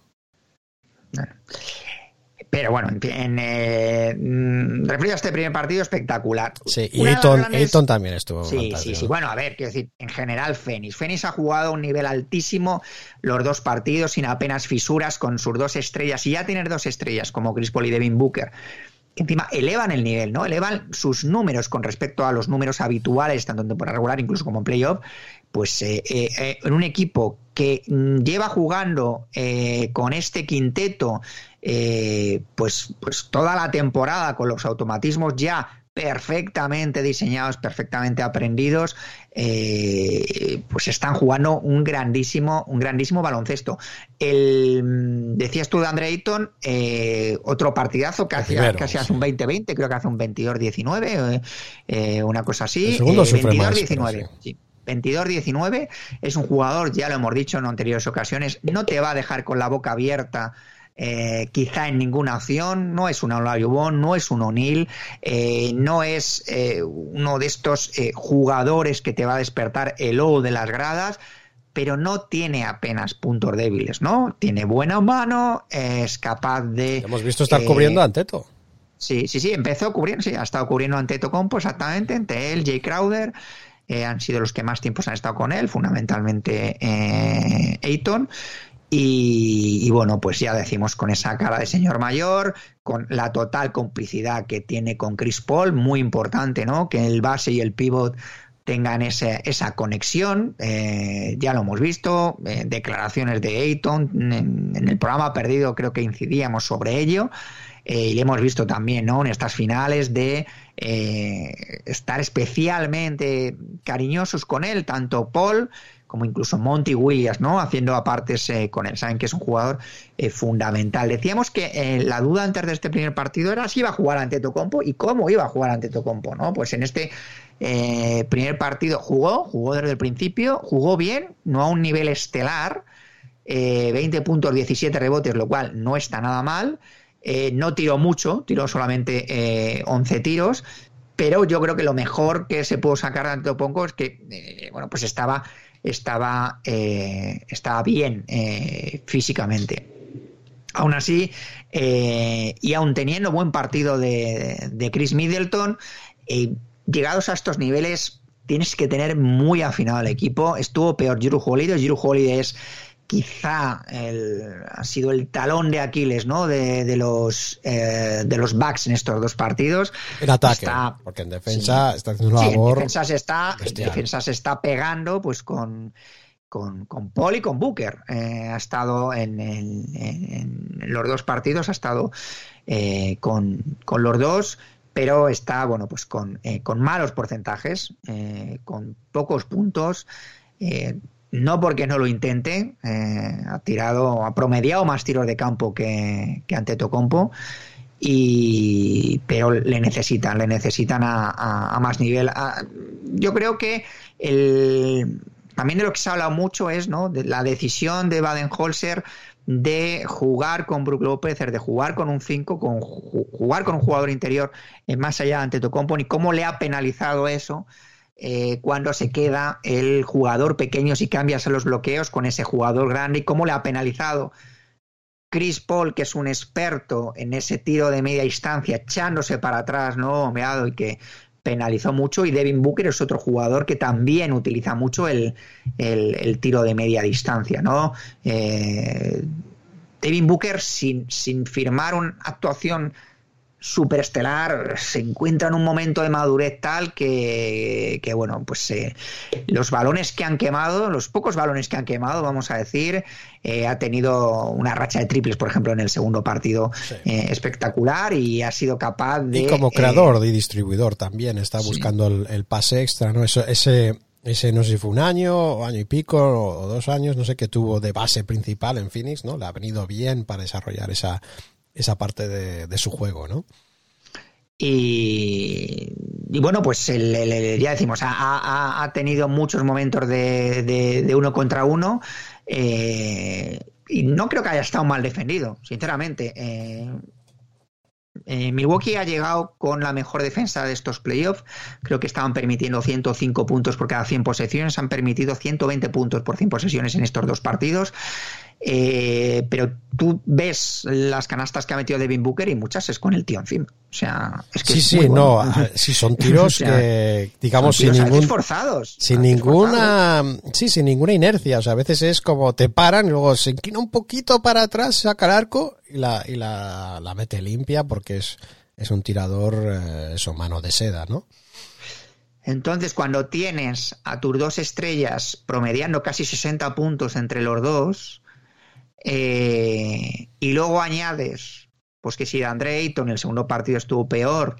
Pero bueno, en, en, eh, mm, referido a este primer partido, espectacular. Sí, y Ayton, grandes- también estuvo. Sí, fantástico. sí, sí. Bueno, a ver, quiero decir, en general, Fénix. Fénix ha jugado a un nivel altísimo los dos partidos, sin apenas fisuras, con sus dos estrellas. Y ya tener dos estrellas como Chris Paul y Devin Booker, que encima elevan el nivel, ¿no? Elevan sus números con respecto a los números habituales, tanto en temporada regular incluso como en playoff. Pues eh, eh, eh, en un equipo que mm, lleva jugando eh, con este quinteto eh, pues, pues toda la temporada con los automatismos ya perfectamente diseñados, perfectamente aprendidos, eh, pues están jugando un grandísimo, un grandísimo baloncesto. El, decías tú de Andre Ayton, eh, otro partidazo que hacía, casi hace un 20-20, creo que hace un 22-19, eh, una cosa así. El segundo eh, sufre más, 22-19, pero sí. 22-19 es un jugador, ya lo hemos dicho en anteriores ocasiones, no te va a dejar con la boca abierta eh, quizá en ninguna opción, no es un Olajuwon, no es un O'Neill, eh, no es eh, uno de estos eh, jugadores que te va a despertar el ojo de las gradas, pero no tiene apenas puntos débiles, ¿no? Tiene buena mano, es capaz de... Hemos visto estar cubriendo a Anteto. Sí, sí, sí, empezó cubriendo, sí, ha estado cubriendo ante Tocompo exactamente, entre él, Jay Crowder, eh, han sido los que más tiempos han estado con él, fundamentalmente eh, Ayton. Y, bueno, pues ya decimos con esa cara de señor mayor, con la total complicidad que tiene con Chris Paul, muy importante, ¿no? Que el base y el pivot tengan ese, esa conexión. Eh, ya lo hemos visto, eh, declaraciones de Ayton en, el programa perdido creo que incidíamos sobre ello. Eh, y lo hemos visto también ¿no? en estas finales de estar especialmente cariñosos con él, tanto Paul como incluso Monty Williams, ¿no? Haciendo apartes eh, con él. Saben que es un jugador eh, fundamental. Decíamos que eh, la duda antes de este primer partido era si iba a jugar ante Tocompo y cómo iba a jugar ante Tocompo, ¿no? Pues en este primer partido jugó, jugó desde el principio, jugó bien, no a un nivel estelar, 20 puntos, 17 rebotes, lo cual no está nada mal. no tiró mucho, tiró solamente 11 tiros, pero yo creo que lo mejor que se pudo sacar de Antetokounmpo es que, bueno, pues estaba estaba, eh, estaba bien eh, físicamente. Aún así, eh, y aún teniendo buen partido de, de Chris Middleton, eh, llegados a estos niveles tienes que tener muy afinado el equipo. Estuvo peor Drew Holiday. Drew Holiday es quizá el, ha sido el talón de Aquiles ¿no? de, de los eh, de los backs en estos dos partidos. En ataque, está, porque en defensa sí, está haciendo una labor. en defensa se está, en defensa se está pegando pues con, con, con Paul y con Booker. Eh, ha estado en, en, en, los dos partidos, ha estado eh, con, con, los dos, pero está bueno pues con, eh, con malos porcentajes, con pocos puntos. No porque no lo intente, eh, ha tirado, ha promediado más tiros de campo que, que ante Tocompo, y, pero le necesitan, le necesitan a, a, más nivel. A, yo creo que el, también de lo que se ha hablado mucho es ¿no? de la decisión de Baden-Holzer de jugar con Brook López, de jugar con un 5, con jugar con un jugador interior eh, más allá ante Tocompo, y cómo le ha penalizado eso eh, cuando se queda el jugador pequeño si cambias los bloqueos con ese jugador grande y cómo le ha penalizado Chris Paul, que es un experto en ese tiro de media distancia, echándose para atrás, ¿no? Meado y que penalizó mucho. Y Devin Booker es otro jugador que también utiliza mucho el, el, el tiro de media distancia, ¿no? Eh, Devin Booker, sin, sin firmar una actuación superestelar se encuentra en un momento de madurez tal que, que bueno, pues eh, los balones que han quemado, los pocos balones que han quemado, vamos a decir, eh, ha tenido una racha de triples, por ejemplo, en el segundo partido sí. eh, espectacular y ha sido capaz de... Y como creador y distribuidor también está buscando sí. el, el, pase extra, ¿no? Eso, ese... Ese no sé si fue un año o año y pico o dos años, no sé, que tuvo de base principal en Phoenix, ¿no? Le ha venido bien para desarrollar esa, esa parte de, su juego, ¿no? Y, bueno, pues ya decimos, ha, tenido muchos momentos de, de, de uno contra uno eh, y no creo que haya estado mal defendido, sinceramente. Eh, eh, Milwaukee ha llegado con la mejor defensa de estos playoffs. Creo que estaban permitiendo 105 puntos por cada 100 posesiones. Han permitido 120 puntos por 100 posesiones en estos dos partidos. Eh, pero tú ves las canastas que ha metido Devin Booker y muchas es con el tío encima. O sea, es que sí, es sí, bueno. no, sí son tiros o sea, que, digamos, tiros sin ningún, forzados, sin ninguna, forzados. sí, sin ninguna inercia. O sea, a veces es como te paran y luego se inclina un poquito para atrás, saca el arco y la, y la, la mete limpia porque es, es un tirador, eh, eso, mano de seda, ¿no? Entonces, cuando tienes a tus dos estrellas promediando casi 60 puntos entre los dos, eh, y luego añades, pues que si Andre Ayton en el segundo partido estuvo peor,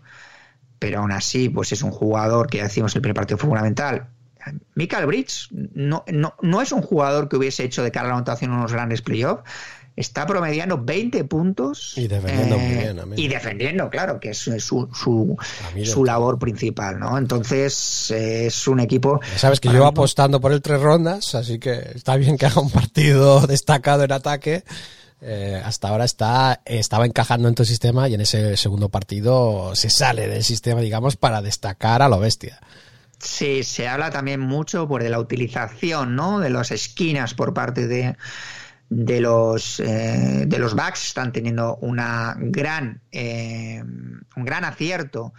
pero aún así, pues es un jugador que ya decimos el primer partido fue fundamental. Michael Bridge no, no, no es un jugador que hubiese hecho de cara a la anotación unos grandes playoffs, está promediando 20 puntos. Y defendiendo eh, muy bien. Y defendiendo, claro, que es su, su, su labor principal, ¿no? Entonces, es un equipo. Ya sabes que yo apostando por el tres rondas, así que está bien que haga un partido destacado en ataque. Eh, hasta ahora está estaba encajando en tu sistema y en ese segundo partido se sale del sistema, digamos, para destacar a lo bestia. Sí, se habla también mucho por de la utilización, ¿no? De las esquinas por parte de, de los eh, de los backs están teniendo una gran eh, un gran acierto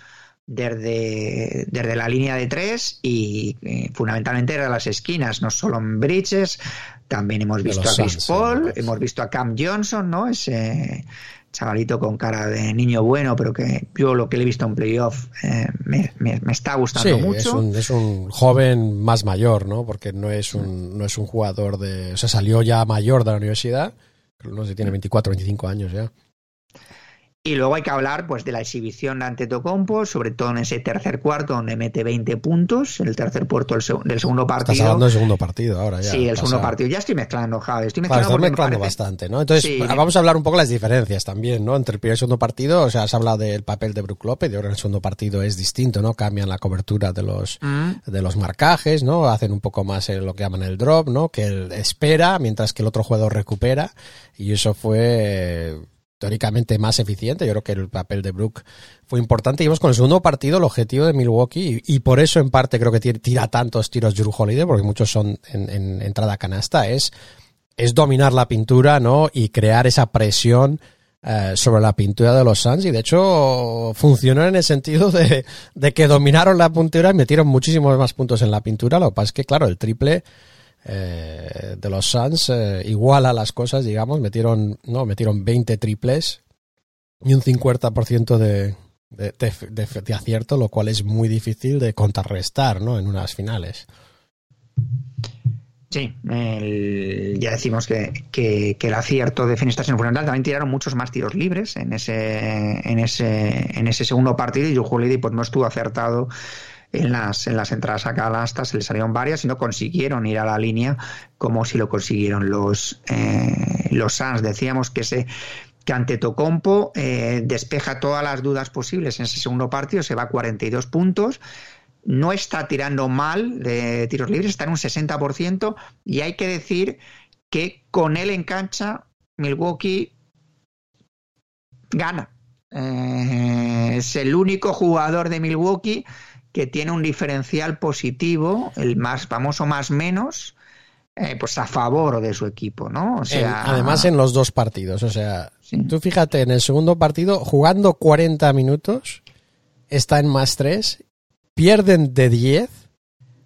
desde, desde la línea de tres y eh, fundamentalmente desde las esquinas, no solo en Bridges, también hemos visto a Chris Paul, hemos visto a Cam Johnson, ¿no? Ese chavalito con cara de niño bueno, pero que yo lo que le he visto en playoff eh, me, me- me está gustando Sí, mucho. es un, es un joven más mayor, ¿no? Porque no es un, no es un jugador de... O sea, salió ya mayor de la universidad. No sé, tiene 24, 25 años ya. Y luego hay que hablar pues de la exhibición de Antetokounmpo, sobre todo en ese tercer cuarto donde mete 20 puntos, el tercer puerto del, seg- del segundo Estás partido. hablando del segundo partido ahora ya. sí, el segundo partido. Ya estoy mezclando, Javi. Estoy Claro, mezclando estás me mezclando parece- bastante, ¿no? Entonces, Sí, vamos a hablar un poco las diferencias también, ¿no? Entre el primer y el segundo partido, o sea, has hablado del papel de Brook López, y ahora en el segundo partido es distinto, ¿no? Cambian la cobertura de los, Mm. de los marcajes, ¿no? Hacen un poco más eh, lo que llaman el drop, ¿no? Que él espera mientras que el otro jugador recupera, y eso fue teóricamente más eficiente. Yo creo que el papel de Brook fue importante. Y vemos con el segundo partido el objetivo de Milwaukee, y, por eso en parte creo que tira, tantos tiros Drew Holiday, porque muchos son en, en entrada canasta, es es dominar la pintura, ¿no? Y crear esa presión eh, sobre la pintura de los Suns. Y de hecho funcionó en el sentido de, de que dominaron la pintura y metieron muchísimos más puntos en la pintura. Lo que pasa es que, claro, el triple eh, de los Suns eh, iguala las cosas, digamos. Metieron, no, metieron 20 triples y un 50% de, de, de, de- acierto, lo cual es muy difícil de contrarrestar, ¿no? En unas finales. Sí, ya decimos que, que- el acierto de está en fundamental. También tiraron muchos más tiros libres en ese, en ese, en ese segundo partido y Holiday pues no estuvo acertado en las, en las entradas a canasta, se le salieron varias y no consiguieron ir a la línea como si lo consiguieron los, eh, los Suns. Decíamos que ese que ante Tocompo eh, despeja todas las dudas posibles en ese segundo partido, se va a 42 puntos no está tirando mal de tiros libres, está en un 60% y hay que decir que con él en cancha Milwaukee gana. Eh, es el único jugador de Milwaukee que tiene un diferencial positivo, el más famoso más menos, eh, pues a favor de su equipo, ¿no? O sea, En- además en los dos partidos, o sea, Sí. tú fíjate, en el segundo partido, jugando 40 minutos, está en más 3, pierden de 10,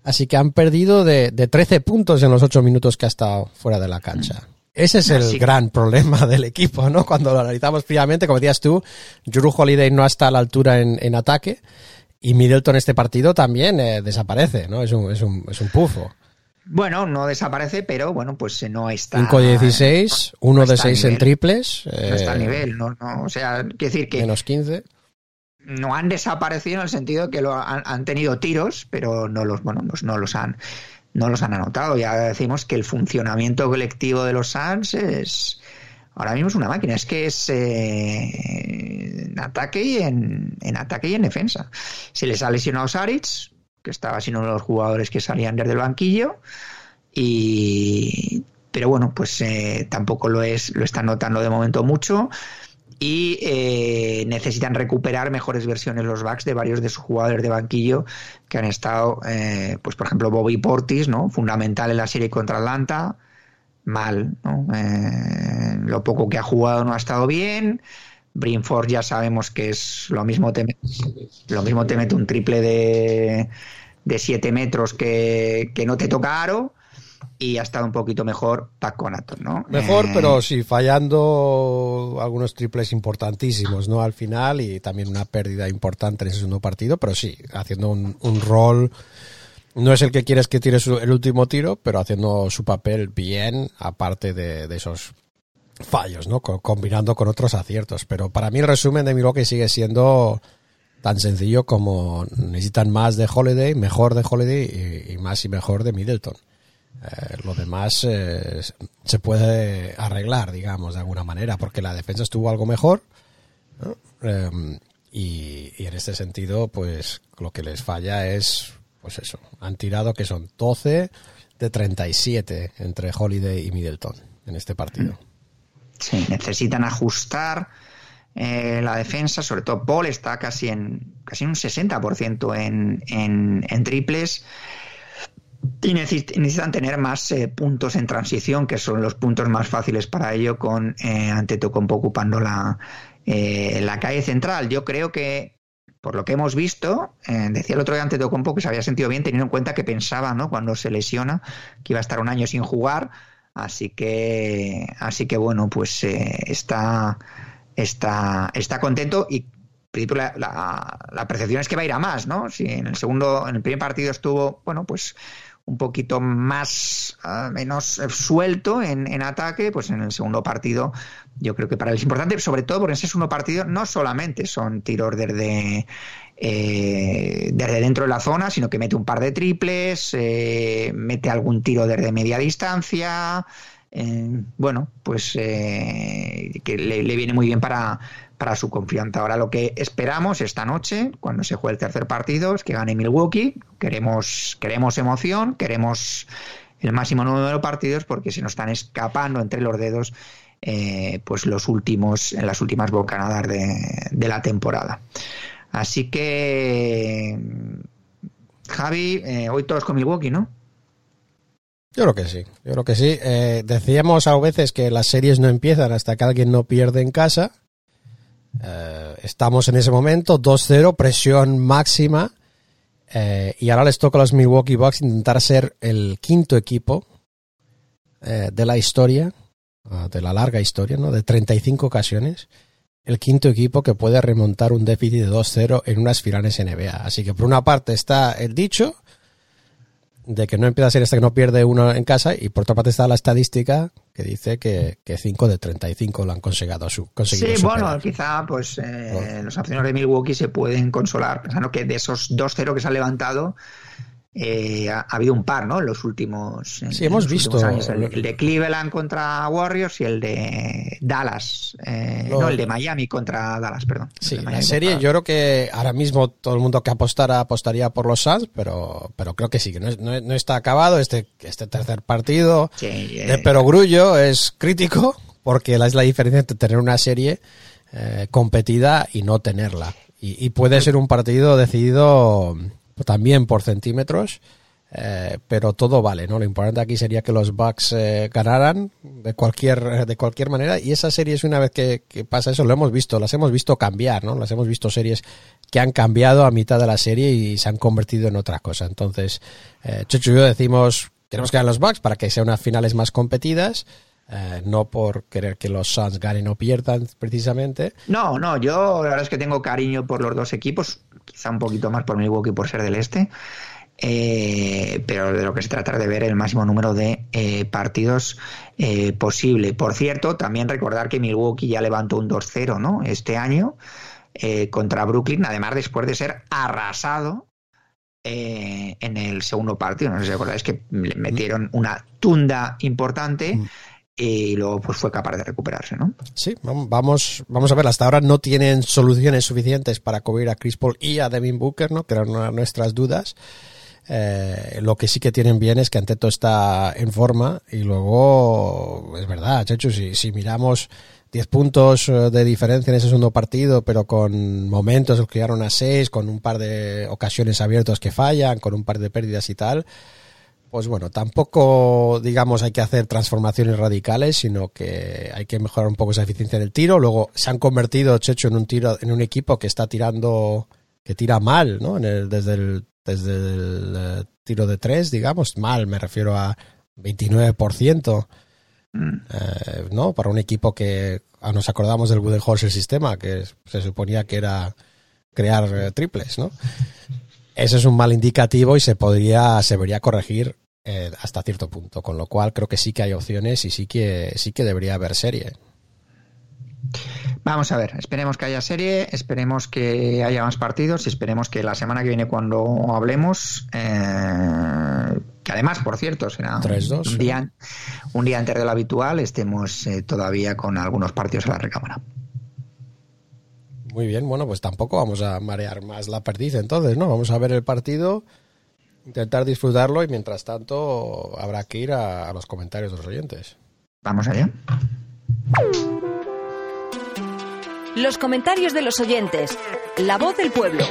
así que han perdido de, de 13 puntos en los 8 minutos que ha estado fuera de la cancha. Ese es el Así- gran problema del equipo, ¿no? Cuando lo analizamos fríamente, como decías tú, Drew Holiday no está a la altura en, en ataque y Middleton este partido también eh, desaparece, ¿no? Es un, es un, es un pufo. bueno, no desaparece, pero bueno, pues eh, no está 5 de 16, 1 de está a 6 en triples. no está a eh, nivel, no, no, o sea, quiero decir que Menos 15. no han desaparecido en el sentido de que lo han, han tenido tiros, pero no los, bueno, pues no los han, no los han anotado. Ya decimos que el funcionamiento colectivo de los Suns es ahora mismo es una máquina. Es que es eh, en ataque y en, ataque y en defensa. Se les ha lesionado Saric, que estaba siendo uno de los jugadores que salían desde el banquillo, y pero bueno, pues eh, tampoco lo es, lo están notando de momento mucho y eh, necesitan recuperar mejores versiones los backs de varios de sus jugadores de banquillo que han estado, eh, pues por ejemplo Bobby Portis, ¿no? Fundamental en la serie contra Atlanta, mal, ¿no? Eh, lo poco que ha jugado no ha estado bien. Brinford ya sabemos que es lo mismo te, lo mismo te mete un triple de de 7 metros que, que no te toca aro y ha estado un poquito mejor Pat Connaughton, ¿no? Mejor, Eh, pero sí, fallando algunos triples importantísimos, ¿no? Al final y también una pérdida importante en ese segundo partido, pero sí, haciendo un, un rol. No es el que quieres que tire su- el último tiro, pero haciendo su papel bien, aparte de, de esos fallos, ¿no? Co- combinando con otros aciertos. Pero para mí el resumen de Milwaukee sigue siendo tan sencillo como necesitan más de Holiday, mejor de Holiday y, más y mejor de Middleton. Eh, lo demás eh, se puede arreglar, digamos, de alguna manera, porque la defensa estuvo algo mejor. Eh, y en este sentido, pues lo que les falla es, pues eso, han tirado que son 12 de 37 entre Holiday y Middleton en este partido. Sí, necesitan ajustar eh, la defensa, sobre todo Paul está casi en casi un 60% en, en, triples y necesi- necesitan tener más eh, puntos en transición, que son los puntos más fáciles para ello, con eh, Antetokounmpo ocupando la, eh, la calle central. Yo creo que por lo que hemos visto, eh, decía el otro día ante Tocompo que se había sentido bien teniendo en cuenta que pensaba, ¿no? Cuando se lesiona, que iba a estar un año sin jugar. Así que, así que bueno, pues eh, está, está, está contento y la, la, percepción es que va a ir a más, ¿no? Si en el segundo, en el primer partido estuvo, bueno, pues un poquito más uh, menos suelto en, en, ataque, pues en el segundo partido yo creo que para él es importante, sobre todo porque en ese segundo partido no solamente son tiros desde, eh, desde dentro de la zona, sino que mete un par de triples, eh, mete algún tiro desde media distancia. Eh, bueno, pues eh, que le, viene muy bien para, para su confianza. Ahora lo que esperamos esta noche, cuando se juegue el tercer partido, es que gane Milwaukee. Queremos, queremos emoción, queremos el máximo número de partidos porque se nos están escapando entre los dedos eh, pues los últimos, en las últimas bocanadas de, la temporada. Así que Javi, eh, hoy todos con Milwaukee, ¿no? Yo creo que sí, yo creo que sí. Eh, decíamos a veces que las series no empiezan hasta que alguien no pierde en casa. Eh, estamos en ese momento, 2-0, presión máxima. Eh, y ahora les toca a los Milwaukee Bucks intentar ser el quinto equipo eh, de la historia, uh, de la larga historia, ¿no? de 35 ocasiones, el quinto equipo que puede remontar un déficit de 2-0 en unas finales NBA. Así que por una parte está el dicho de que no empieza a ser hasta que no pierde uno en casa y por otra parte está la estadística que dice que, que 5 de 35 lo han conseguido, su, conseguido Sí, superar. bueno, quizá pues eh, los aficionados de Milwaukee se pueden consolar pensando que de esos 2-0 que se han levantado eh, ha, ha, habido un par, ¿no? En los últimos. En, sí, hemos los visto. Años. El, el, de Cleveland contra Warriors y el de Dallas. Eh, no. no. el de Miami contra Dallas, perdón. Sí, la serie contra... yo creo que ahora mismo todo el mundo que apostara apostaría por los Suns, pero, pero creo que sí, que no, no, no está acabado este, este tercer partido sí, eh, de perogrullo es crítico porque es la diferencia entre tener una serie eh, competida y no tenerla. Y, y puede ser un partido decidido también por centímetros, eh, pero todo vale, ¿no? Lo importante aquí sería que los Bucks eh, ganaran de cualquier, de cualquier manera, y esa serie es una vez que, que, pasa eso, lo hemos visto, las hemos visto cambiar, ¿no? Las hemos visto series que han cambiado a mitad de la serie y se han convertido en otra cosa. Entonces, eh, y yo decimos, queremos que ganen los Bucks para que sean unas finales más competidas, eh, no por querer que los Suns ganen o pierdan precisamente. No, no, yo la verdad es que tengo cariño por los dos equipos, quizá un poquito más por Milwaukee por ser del este, eh, pero de lo que se trata de ver el máximo número de eh, partidos eh, posible. Por cierto, también recordar que Milwaukee ya levantó un 2-0 ¿no? este año eh, contra Brooklyn, además después de ser arrasado en el segundo partido. No sé si recordáis que le metieron una tunda importante. Mm y luego pues fue capaz de recuperarse, ¿no? Sí, vamos, vamos a ver, hasta ahora no tienen soluciones suficientes para cubrir a Chris Paul y a Devin Booker, ¿no? Que eran nuestras dudas. Eh, lo que sí que tienen bien es que Anteto está en forma y luego, es verdad, Chechu, si, si miramos 10 puntos eh, de diferencia en ese segundo partido, pero con momentos que llegaron a 6, con un par de ocasiones abiertas que fallan, con un par de pérdidas y tal, pues bueno, tampoco, digamos, hay que hacer transformaciones radicales, sino que hay que mejorar un poco esa eficiencia del tiro. Luego se han convertido, Checho, en un tiro, en un equipo que está tirando, que tira mal, ¿no? En el, desde el, desde el uh, tiro de tres, digamos, mal, me refiero a 29%. Mm. Eh, ¿no? Para un equipo que ah, nos acordamos del Wooden Horse sistema, que se suponía que era crear eh, triples, ¿no? Ese es un mal indicativo y se podría, se debería corregir eh, hasta cierto punto, con lo cual creo que sí que hay opciones y sí que sí que debería haber serie. Vamos a ver, esperemos que haya serie, esperemos que haya más partidos y esperemos que la semana que viene cuando hablemos, eh, que además, por cierto, será 3, 2, un, día, un día antes de lo habitual, estemos eh, todavía con algunos partidos en la recámara. Muy bien, bueno, pues tampoco vamos a marear más la perdiz entonces, ¿no? Vamos a ver el partido intentar disfrutarlo y mientras tanto habrá que ir a, a los comentarios de los oyentes. Vamos allá. Los comentarios de los oyentes. La voz del pueblo.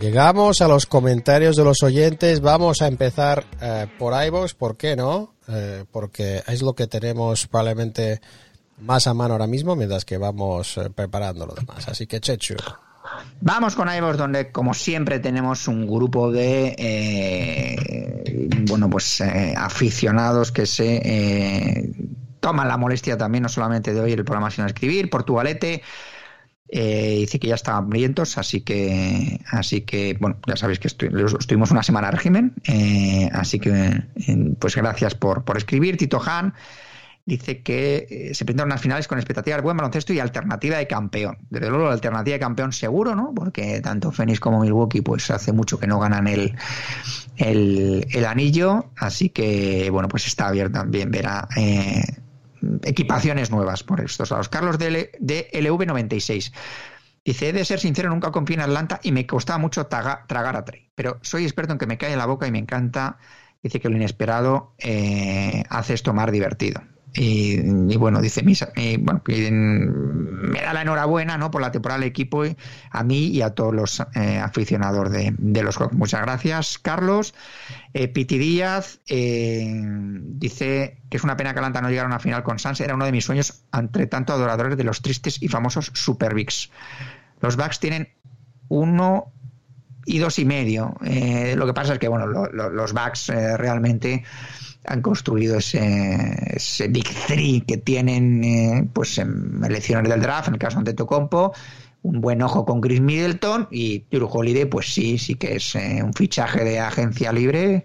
Llegamos a los comentarios de los oyentes. Vamos a empezar eh, por iVoox. ¿Por qué no? Eh, porque es lo que tenemos probablemente más a mano ahora mismo mientras que vamos eh, preparando lo demás. Así que, Chechu. Vamos con iVoox, donde como siempre tenemos un grupo de eh, bueno pues eh, aficionados que se eh, toman la molestia también no solamente de oír el programa sino de escribir. Portugalete eh, dice que ya estaban hambrientos, así que así que bueno ya sabéis que estu- estuvimos una semana de régimen, así que pues gracias por, por escribir. Tito Han dice que eh, se presentaron unas finales con expectativa de buen baloncesto y alternativa de campeón. Desde luego, la alternativa de campeón seguro, ¿no? Porque tanto Phoenix como Milwaukee, pues hace mucho que no ganan el, el, el anillo. Así que, bueno, pues está abierto también verá eh, equipaciones nuevas por estos lados. Carlos de, de LV96. Dice, he de ser sincero, nunca confié en Atlanta y me costaba mucho tragar a Trey. Pero soy experto en que me cae en la boca y me encanta. Dice que lo inesperado eh, hace esto más divertido. Y, bueno, dice Misa, mm, me da la enhorabuena ¿no? por la temporada del equipo y a mí y a todos los eh, aficionados de, los Hawks. Muchas gracias, Carlos. Eh, Piti Díaz eh, dice que es una pena que Atlanta no llegara a una final con Sans. Era uno de mis sueños, entre tanto adoradores de los tristes y famosos Super Bigs. Los Bucks tienen uno y dos y medio. Eh, lo que pasa es que bueno, lo- lo- los Bucks eh, realmente han construido ese, ese Big Three que tienen eh, pues en elecciones del draft, en el caso de Tocompo, un buen ojo con Chris Middleton y Drew Holiday, pues sí, sí que es eh, un fichaje de agencia libre.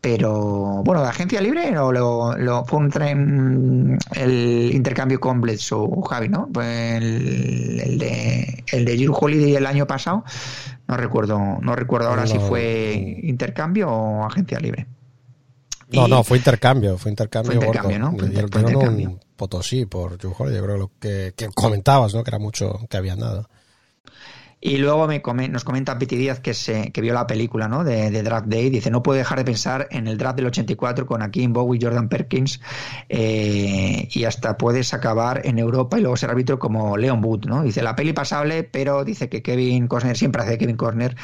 Pero bueno, de agencia libre o lo, lo- fue un tren, el intercambio con Bledsoe, Javi, ¿no? El, el de el de Drew Holiday el año pasado, no recuerdo, no recuerdo ahora si No. fue intercambio o agencia libre. No, no, fue intercambio, fue intercambio. Fue intercambio, gordo. ¿no? Fue inter- fue intercambio. un Potosí por Holiday, yo creo lo que, que comentabas, ¿no? Que era mucho que habían dado. Y luego me come- nos comenta Piti Díaz que, se, que vio la película ¿no? de, de Draft Day. Dice, no puedo dejar de pensar en el draft del 84 con Akeem Bowie, Jordan Perkins eh, y hasta puedes acabar en Europa y luego ser árbitro como Leon Wood. ¿no? Dice, la peli pasable, pero dice que Kevin Costner siempre hace Kevin Costner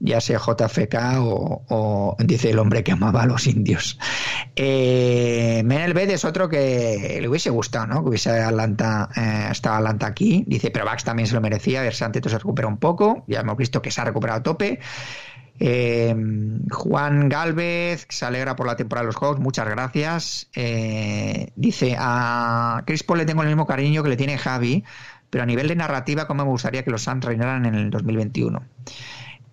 ya sea JFK o, o dice el hombre que amaba a los indios. Eh, es otro que le hubiese gustado, ¿no? Que hubiese Atlanta, eh, estado Atlanta aquí. Dice, pero Bax también se lo merecía. Ver si Anteto se recupera un poco. Ya hemos visto que se ha recuperado a tope. Eh, Juan Galvez se alegra por la temporada de los Hawks, muchas gracias. Eh, dice a Chris Paul le tengo el mismo cariño que le tiene Javi, pero a nivel de narrativa, como me gustaría que los Suns reinaran en el 2021.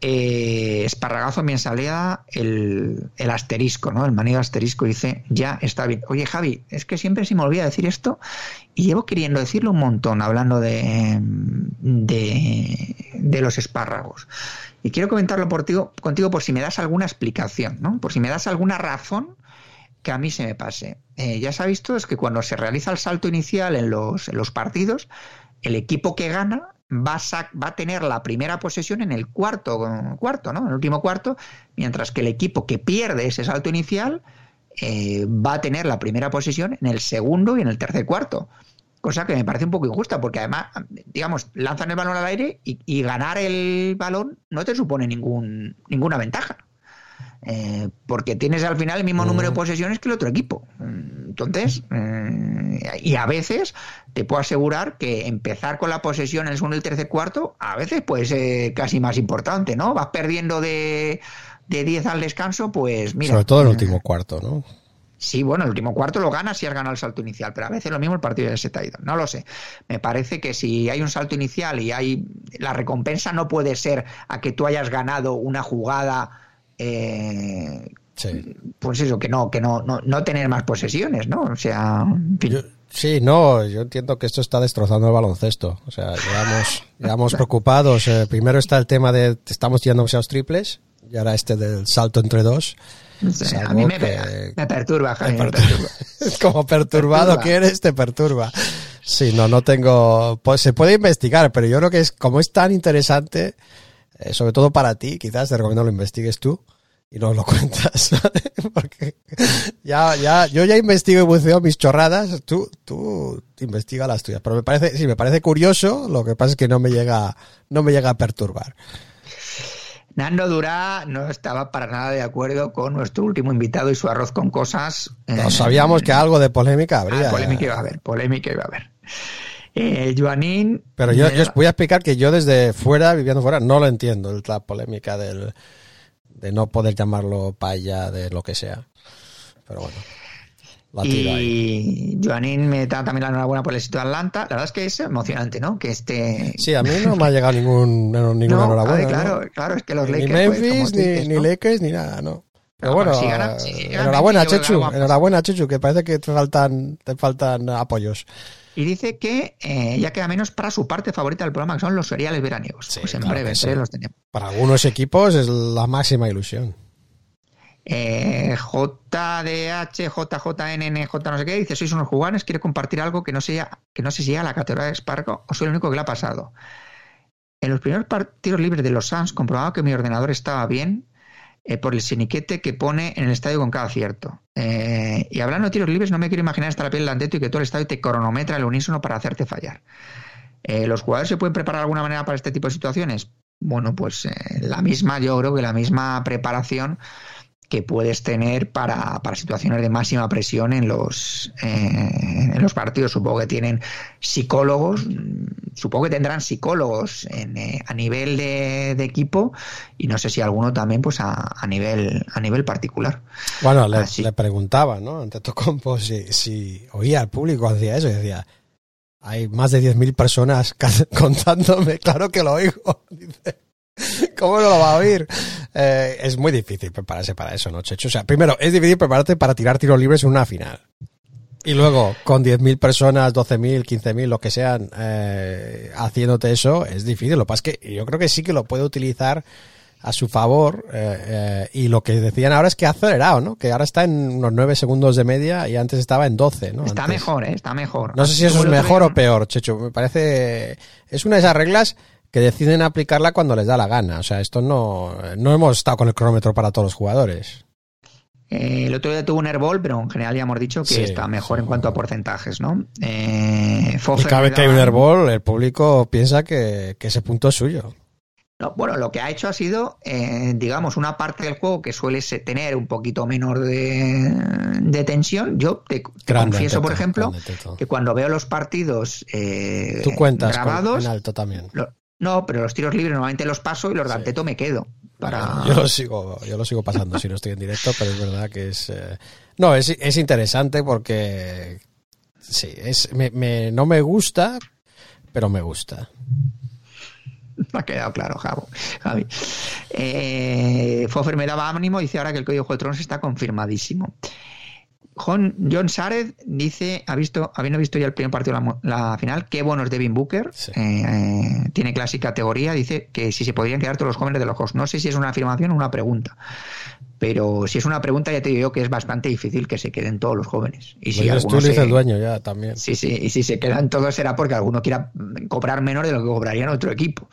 Eh, Esparragazo bien salía el, asterisco, ¿no? El manido asterisco dice, ya está bien. Oye, Javi, es que siempre se me olvida decir esto y llevo queriendo decirlo un montón hablando de, de, los espárragos. Y quiero comentarlo por ti- contigo por si me das alguna explicación, ¿no? Por si me das alguna razón que a mí se me pase. Eh, ya se ha visto es que cuando se realiza el salto inicial en los partidos, el equipo que gana va a, va a tener la primera posesión en el cuarto, cuarto, ¿no? En el último cuarto, mientras que el equipo que pierde ese salto inicial eh, va a tener la primera posesión en el segundo y en el tercer cuarto. Cosa que me parece un poco injusta, porque además, digamos, lanzan el balón al aire y, y ganar el balón no te supone ningún, ninguna ventaja. Eh, porque tienes al final el mismo número de posesiones que el otro equipo. Mm, Entonces, eh, y a veces te puedo asegurar que empezar con la posesión en el segundo y el tercer cuarto, a veces puede ser casi más importante, ¿no? Vas perdiendo de, de 10 al descanso, pues mira. Sobre todo el último cuarto, ¿no? Sí, bueno, el último cuarto lo ganas si has ganado el salto inicial, pero a veces lo mismo el partido ya se te ha ido. No lo sé. Me parece que si hay un salto inicial y hay. La recompensa no puede ser a que tú hayas ganado una jugada. Eh, Sí. pues eso, que no, que no, no, no tener más posesiones, ¿no? O sea, en fin. Yo- sí, no, yo entiendo que esto está destrozando el baloncesto. O sea, llevamos, llevamos preocupados. Eh, primero está el tema de estamos tirando demasiados triples y ahora este del salto entre dos. Es a mí me, que- me perturba, Javi, me Me perturba. Como perturbado Perturba. que eres, te perturba. Sí, no, no tengo. Pues se puede investigar, pero yo creo que es como es tan interesante, eh, sobre todo para ti, quizás te recomiendo lo investigues tú y nos lo cuentas, ¿vale? Porque ya, ya, yo ya investigo y buceo mis chorradas, tú, tú investiga las tuyas. Pero me parece, sí, me parece curioso, lo que pasa es que no me llega, no me llega a perturbar. Nando Durá no estaba para nada de acuerdo con nuestro último invitado y su arroz con cosas. No sabíamos que algo de polémica habría. Ah, polémica iba a haber, polémica iba a haber. Eh, Joanín. Pero yo, yo os voy a explicar que yo desde fuera, viviendo fuera, no lo entiendo, la polémica del, de no poder llamarlo paya, de lo que sea. Pero bueno. La. Y Joanín me da también la enhorabuena por el éxito de Atlanta. La verdad es que es emocionante, ¿no? Que este. Sí, a mí no me ha llegado ningún, ninguna No, enhorabuena. ay, ¿no? claro, claro, es que los Lakers. pues, Memphis, ni, dices, ni. Lakers, ni nada, no. Pero No, bueno, si gana- si gana enhorabuena, Memphis, Chechu. Enhorabuena, Chechu, que parece que te faltan, te faltan apoyos. Y dice que eh, ya queda menos para su parte favorita del programa, que son los seriales veraniegos. Sí, pues en claro breve, sí. los tenemos. Para algunos equipos es la máxima ilusión. Eh, JDH, JJNNJ, no sé qué, dice: Sois unos jugones, quiere compartir algo que no, sea, que no sé si llega a la categoría de Sparko o soy el único que le ha pasado. En los primeros partidos libres de los Suns comprobaba que mi ordenador estaba bien eh, por el siniquete que pone en el estadio con cada acierto. Eh, y hablando de tiros libres, no me quiero imaginar estar a piel delante y que todo el estadio te cronometra el unísono para hacerte fallar. Eh, ¿Los jugadores se pueden preparar de alguna manera para este tipo de situaciones? Bueno, pues eh, la misma, yo creo que la misma preparación que puedes tener para, para situaciones de máxima presión en los, eh, en los partidos. Supongo que tienen psicólogos, supongo que tendrán psicólogos en, eh, a nivel de, de equipo y no sé si alguno también pues a, a nivel a nivel particular. Bueno, le, le preguntaba, ¿no? Ante Tocompo si, si oía al público hacía eso y decía, hay más de 10.000 personas contándome, claro que lo oigo. Dice, ¿cómo no lo va a oír? Eh, es muy difícil prepararse para eso, ¿no, Checho? O sea, primero, es difícil prepararte para tirar tiros libres en una final. Y luego, con 10.000 personas, 12.000, 15.000, lo que sean, eh, haciéndote eso, es difícil. Lo que pasa es que yo creo que sí que lo puede utilizar a su favor. eh, y lo que decían ahora es que ha acelerado, ¿no? Que ahora está en unos 9 segundos de media y antes estaba en 12, ¿no? Está Antes. mejor, ¿eh? está mejor. No sé si eso es mejor o peor, Checho. Me parece. Es una de esas reglas que deciden aplicarla cuando les da la gana. O sea, esto no. No hemos estado con el cronómetro para todos los jugadores. Eh, el otro día tuvo un airball, pero en general ya hemos dicho que Sí, está mejor sí. en cuanto a porcentajes, ¿no? Eh, Y cada vez que hay un airball, el público piensa que, que ese punto es suyo. No, bueno, lo que ha hecho ha sido, eh, digamos, una parte del juego que suele tener un poquito menor de, de tensión. Yo te, confieso, Teto, por ejemplo, que cuando veo los partidos eh, Tú cuentas con- grabados, en alto también. lo- no, pero los tiros libres normalmente los paso y los de Anteto me quedo. Para... Yo lo sigo, yo lo sigo pasando si no estoy en directo, pero es verdad que es. eh, No, es, es interesante porque. Sí, es, me, me- no me gusta, pero me gusta. Me ha quedado claro, Javo, Javi. Eh, Fofer me daba ánimo, dice ahora que el código de Tronos está confirmadísimo. John, John Sarez dice, ha visto, habiendo visto ya el primer partido de la, la final, qué bueno es Devin Booker. Sí. Eh, eh, tiene clase y categoría. Dice que si se podrían quedar todos los jóvenes de los Hawks. No sé si es una afirmación o una pregunta. Pero si es una pregunta, ya te digo que es bastante difícil que se queden todos los jóvenes. Y si dices tú, se- el dueño ya también. Sí, sí, y si se quedan todos será porque alguno quiera mm, cobrar menos de lo que cobraría en otro equipo.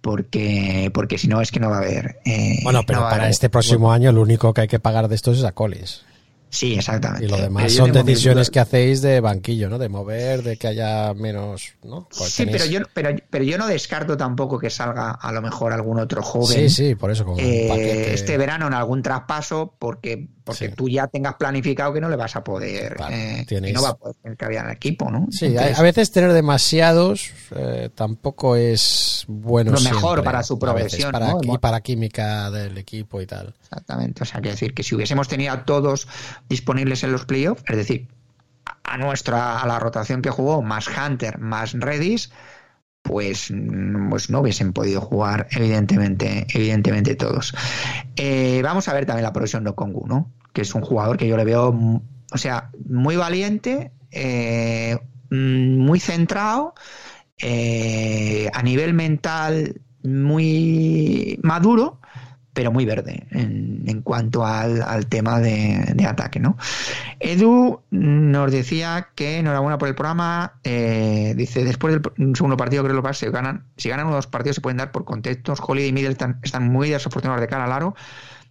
Porque, porque si no es que no va a haber. eh, Bueno, pero no para haber- este próximo año lo único que hay que pagar de estos es a Collins. Sí, exactamente. Y lo demás son decisiones que hacéis de banquillo, ¿no? De mover, de que haya menos, ¿no? Pues Sí, tenéis- pero yo, pero, pero yo no descarto tampoco que salga a lo mejor algún otro joven. Sí, sí, por eso como un eh, paquete. este verano en algún traspaso porque porque Sí. tú ya tengas planificado que no le vas a poder Claro, eh, tienes- que no va a poder tener en el equipo no Sí, Entonces, a, veces tener demasiados eh, tampoco es bueno Lo mejor siempre, para su progresión, para, ¿no? y para química del equipo y tal. Exactamente. O sea, que decir que si hubiésemos tenido a todos disponibles en los playoffs, es decir, a nuestra, a la rotación que jugó, más Hunter, más Redis, pues, pues no hubiesen podido jugar, evidentemente, evidentemente todos. Eh, vamos a ver también la progresión de Okongu, ¿no? Que es un jugador que yo le veo, o sea, muy valiente, eh, muy centrado, eh, a nivel mental muy maduro, pero muy verde en, en cuanto al, tema de, ataque, ¿no? Edu nos decía que enhorabuena por el programa. eh, dice, después del segundo partido, creo que se ganan, si ganan uno o dos partidos se pueden dar por contextos. Holiday y Middleton están muy desafortunados de cara al aro.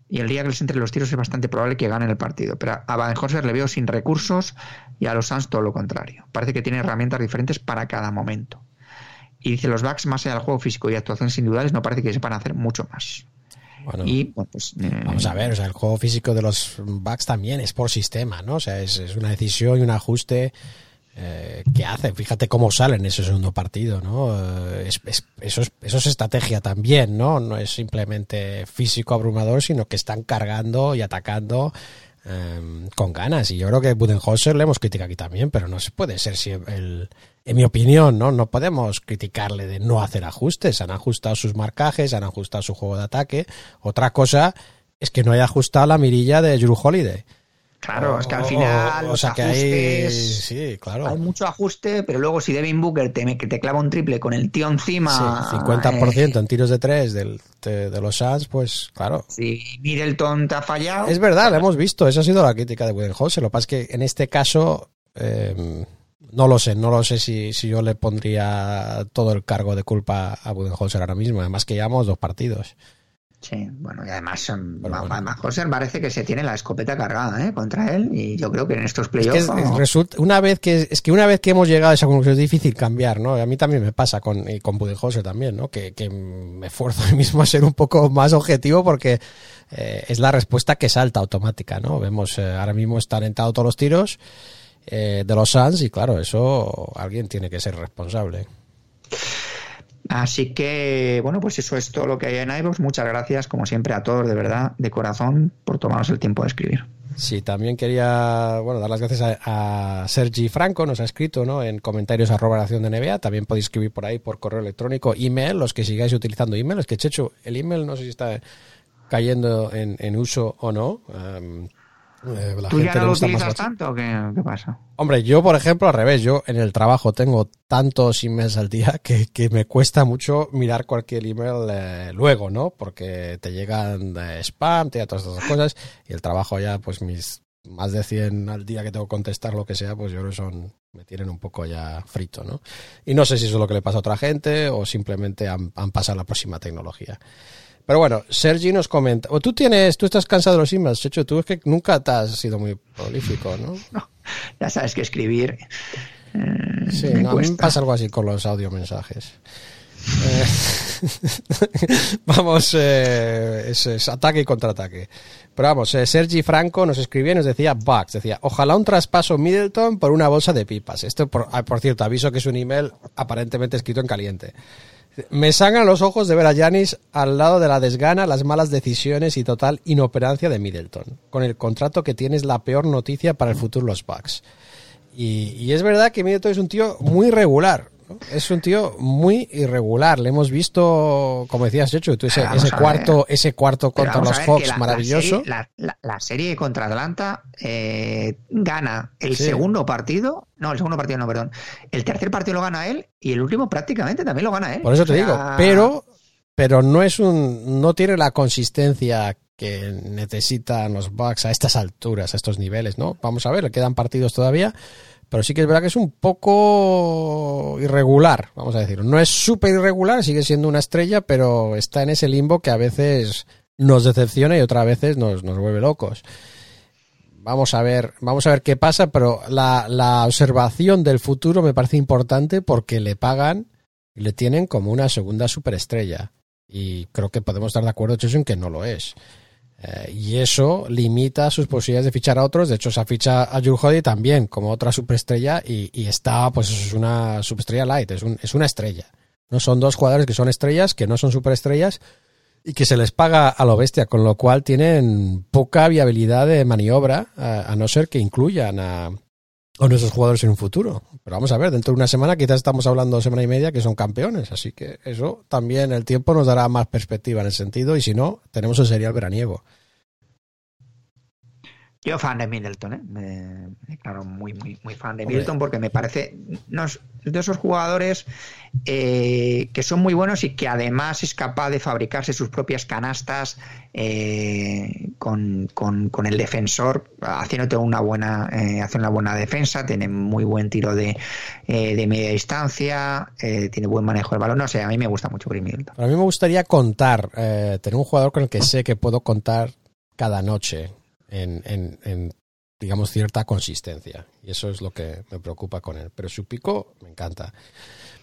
Y el día que les entre los tiros es bastante probable que ganen el partido. Pero a Baden-Holzer le veo sin recursos y a los Suns todo lo contrario. Parece que tiene herramientas diferentes para cada momento. Y dice, los Bucks, más allá del juego físico y actuaciones individuales, no parece que sepan hacer mucho más. Bueno. Y, bueno, pues, eh, Vamos a ver, o sea, el juego físico de los Bucks también es por sistema, ¿no? O sea, es, es una decisión y un ajuste eh, que hace. Fíjate cómo sale en ese segundo partido, ¿no? Eh, es- es- eso, es, eso es estrategia también, ¿no? No es simplemente físico abrumador, sino que están cargando y atacando eh, con ganas. Y yo creo que Budenholzer le hemos criticado aquí también, pero no se puede ser siempre el... En mi opinión, ¿no? No podemos criticarle de no hacer ajustes. Han ajustado sus marcajes, han ajustado su juego de ataque. Otra cosa es que no haya ajustado la mirilla de Drew Holiday. Claro, es que al O- final o, los sea que hay, ajustes... sí, claro. Hay mucho ajuste, pero luego si Devin Booker te, que te clava un triple con el tío encima... Sí, 50% eh, en tiros de tres del, de, de los Suns, pues claro. si Middleton te ha fallado... Es verdad, lo hemos visto. Esa ha sido la crítica de Budenholzer. Lo que pasa es que en este caso, eh, no lo sé. No lo sé si, si yo le pondría todo el cargo de culpa a Budenholzer ahora mismo. Además que llevamos dos partidos. Sí, bueno, y además, em, bueno. además José parece que se tiene la escopeta cargada ¿eh? contra él y yo creo que en estos Es que playoffs... es- vamos, resulta, una vez que es que una vez que hemos llegado a esa conclusión es difícil cambiar, ¿no? A mí también me pasa con y con Budenholzer también, ¿no? Que, que me esfuerzo a mí mismo a ser un poco más objetivo porque eh, es la respuesta que salta automática, ¿no? Vemos eh, ahora mismo están entrados todos los tiros eh, de los Suns y claro, eso alguien tiene que ser responsable. Así que, bueno, pues eso es todo lo que hay en iVoox. Muchas gracias, como siempre, a todos, de verdad, de corazón, por tomarnos el tiempo de escribir. Sí, también quería, bueno, dar las gracias a, a Sergi Franco, nos ha escrito, ¿no? En comentarios arroba relación de NBA, también podéis escribir por ahí por correo electrónico, email, los que sigáis utilizando email, es que Checho, el email no sé si está cayendo en, en uso o no. em, eh, la ¿Tú ya gente no le lo utilizas tanto? o ¿Qué, qué pasa? Hombre, yo, por ejemplo, al revés, yo en el trabajo tengo tantos emails al día que, que me cuesta mucho mirar cualquier email eh, luego, ¿no? Porque te llegan eh, spam, te llegan todas estas cosas y el trabajo ya, pues mis más de 100 al día que tengo que contestar lo que sea, pues yo creo que son, me tienen un poco ya frito, ¿no? Y no sé si eso es lo que le pasa a otra gente o simplemente han, han pasado a la próxima tecnología. Pero bueno, Sergi nos comenta, o tú tienes, tú estás cansado de los emails, Checho, tú es que nunca te has sido muy prolífico, ¿no? Ya sabes que escribir. eh, Sí, me no, a mí me cuesta. pasa algo así con los audiomensajes. Eh, vamos, eh, es, es ataque y contraataque. Pero vamos, eh, Sergi Franco nos escribía y nos decía Bugs, decía, ojalá un traspaso Middleton por una bolsa de pipas. Esto, por, ah, por cierto, aviso que es un email aparentemente escrito en caliente. Me sangran los ojos de ver a Yanis al lado de la desgana, las malas decisiones y total inoperancia de Middleton. Con el contrato que tiene es la peor noticia para el futuro los Bucks. Y, y es verdad que Middleton es un tío muy regular. Es un tío muy irregular. Le hemos visto, como decías, Checho, tú ese, cuarto, ese cuarto contra los Hawks, la- maravilloso. serie- La, serie contra Atlanta eh, gana el Sí. segundo partido. No, el segundo partido no, perdón. El tercer partido lo gana él y el último prácticamente también lo gana él. Por eso te O sea, digo, pero, pero no es un, no tiene la consistencia que necesitan los Bucks a estas alturas, a estos niveles, ¿no? Vamos a ver, le quedan partidos todavía, pero sí que es verdad que es un poco irregular, vamos a decir. No es súper irregular, sigue siendo una estrella, pero está en ese limbo que a veces nos decepciona y otras veces nos, nos vuelve locos. Vamos a ver, vamos a ver qué pasa, pero la, la observación del futuro me parece importante porque le pagan y le tienen como una segunda superestrella. Y creo que podemos estar de acuerdo, Checho, en que no lo es. Eh, y eso limita sus posibilidades de fichar a otros. De hecho, se ha fichado a Drew Holiday también como otra superestrella y, está, pues es una superestrella light, es, es una estrella. No son dos jugadores que son estrellas, que no son superestrellas y que se les paga a lo bestia, con lo cual tienen poca viabilidad de maniobra, a, a no ser que incluyan a, a nuestros jugadores en un futuro. Pero vamos a ver, dentro de una semana quizás estamos hablando semana y media que son campeones, así que eso también el tiempo nos dará más perspectiva en ese sentido y si no, tenemos el serial veraniego. Yo fan de Middleton, ¿eh? Me, declaro muy, muy, muy fan de Middleton porque me parece de esos jugadores eh, que son muy buenos y que además es capaz de fabricarse sus propias canastas eh, con, con- con el defensor, haciéndote una buena, eh, hace una buena defensa, tiene muy buen tiro de, eh, de media distancia, tiene buen manejo del balón. No sé, a mí me gusta mucho Chris Middleton. A mí me gustaría contar, eh, tener un jugador con el que sé que puedo contar cada noche en, en- digamos, cierta consistencia. Y eso es lo que me preocupa con él. Pero su pico me encanta.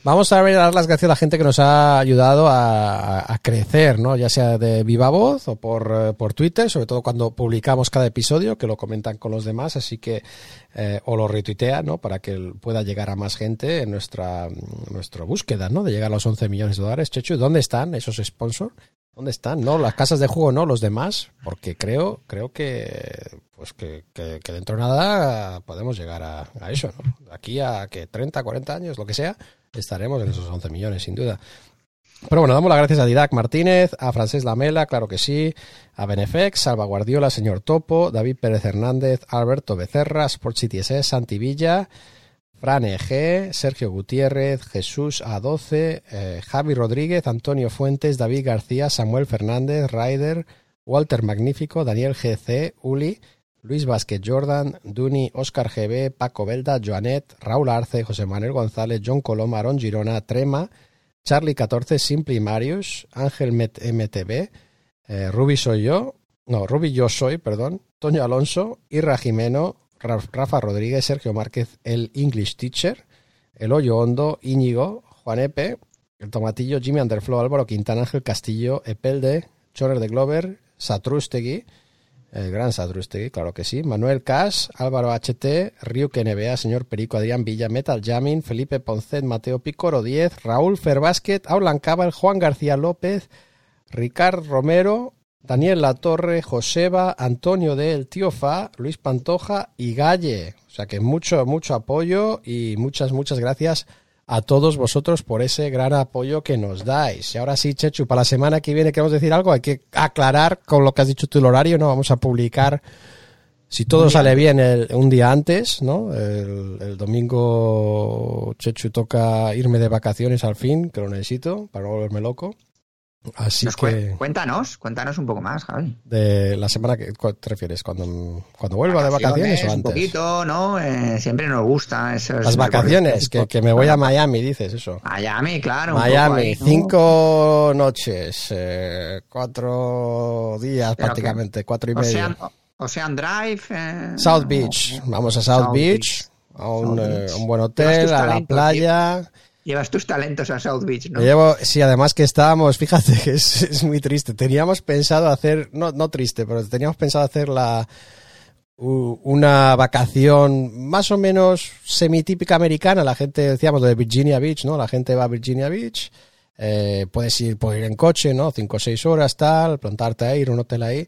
Vamos a dar las gracias a la gente que nos ha ayudado a, a crecer, ¿no? Ya sea de viva voz o por, eh, por Twitter, sobre todo cuando publicamos cada episodio, que lo comentan con los demás, así que, eh, o lo retuitean, ¿no? Para que pueda llegar a más gente en nuestra, nuestra búsqueda, ¿no? De llegar a los 11 millones de dólares. Chechu, ¿dónde están esos sponsors? ¿Dónde están? No, las casas de juego no, los demás, porque creo, creo que, pues que, que, dentro de nada podemos llegar a, eso, ¿no? Aquí a que 30, 40 años, lo que sea, estaremos en esos 11 millones, sin duda. Pero bueno, damos las gracias a Didac Martínez, a Francés Lamela, claro que sí, a Benefex, Salva Guardiola, Señor Topo, David Pérez Hernández, Alberto Becerra, Sport City SS, Santi Villa, Fran EG, Sergio Gutiérrez, Jesús A12, eh, Javi Rodríguez, Antonio Fuentes, David García, Samuel Fernández, Ryder, Walter Magnífico, Daniel GC, Uli, Luis Vázquez Jordan, Duni, Oscar GB, Paco Belda, Joanet, Raúl Arce, José Manuel González, John Coloma, Aaron Girona, Trema, Charlie 14, Simply Marius, Ángel MTV, eh, Ruby soy yo, no, Ruby yo soy, perdón, Toño Alonso, Irra Jimeno, Rafa Rodríguez, Sergio Márquez, el English Teacher, El Hoyo Hondo, Íñigo, Juan Epe, El Tomatillo, Jimmy Underflow, Álvaro Quintana, Ángel Castillo, Epelde, Chorer de Glover, Satrústegui, el gran Sadrustegui, claro que sí. Manuel Cas, Álvaro HT, Ryuke NBA, señor Perico, Adrián Villa, Metal Jamming, Felipe Poncet, Mateo Picoro 10, Raúl Ferbásquet, Aulan Cabal, Juan García López, Ricard Romero, Daniel Latorre, Joseba, Antonio de El Tío Fa, Luis Pantoja y Galle. O sea que mucho, mucho apoyo y muchas, muchas gracias a todos vosotros por ese gran apoyo que nos dais. Y ahora sí, Chechu, para la semana que viene queremos decir algo, hay que aclarar con lo que has dicho tú el horario, ¿no? Vamos a publicar, si todo sale bien, el- un día antes, ¿no? El, el domingo, Chechu, toca irme de vacaciones al fin, que lo necesito para no volverme loco. Así Nos que Cuéntanos, cuéntanos un poco más, Javi. de la semana que ¿cuál te refieres cuando cuando vuelva de vacaciones o Un antes poquito, ¿no? Eh, siempre nos gusta esos las vacaciones que, que me voy a Miami dices eso Miami, claro. un Miami ahí, ¿no? cinco noches eh, cuatro días Pero prácticamente cuatro y medio Ocean, Drive. eh, South Beach vamos a South, South Beach a un, eh, Beach. un buen hotel a la playa Llevas tus talentos a South Beach, ¿no? Llevo, sí, además que estábamos, fíjate que es, es muy triste. Teníamos pensado hacer, no, no triste, pero teníamos pensado hacer la una vacación más o menos semitípica americana. La gente, decíamos, de Virginia Beach, ¿no? La gente va a Virginia Beach. Eh, puedes ir, puedes ir en coche, ¿no? Cinco o seis horas, tal, plantarte ahí, ir a un hotel ahí.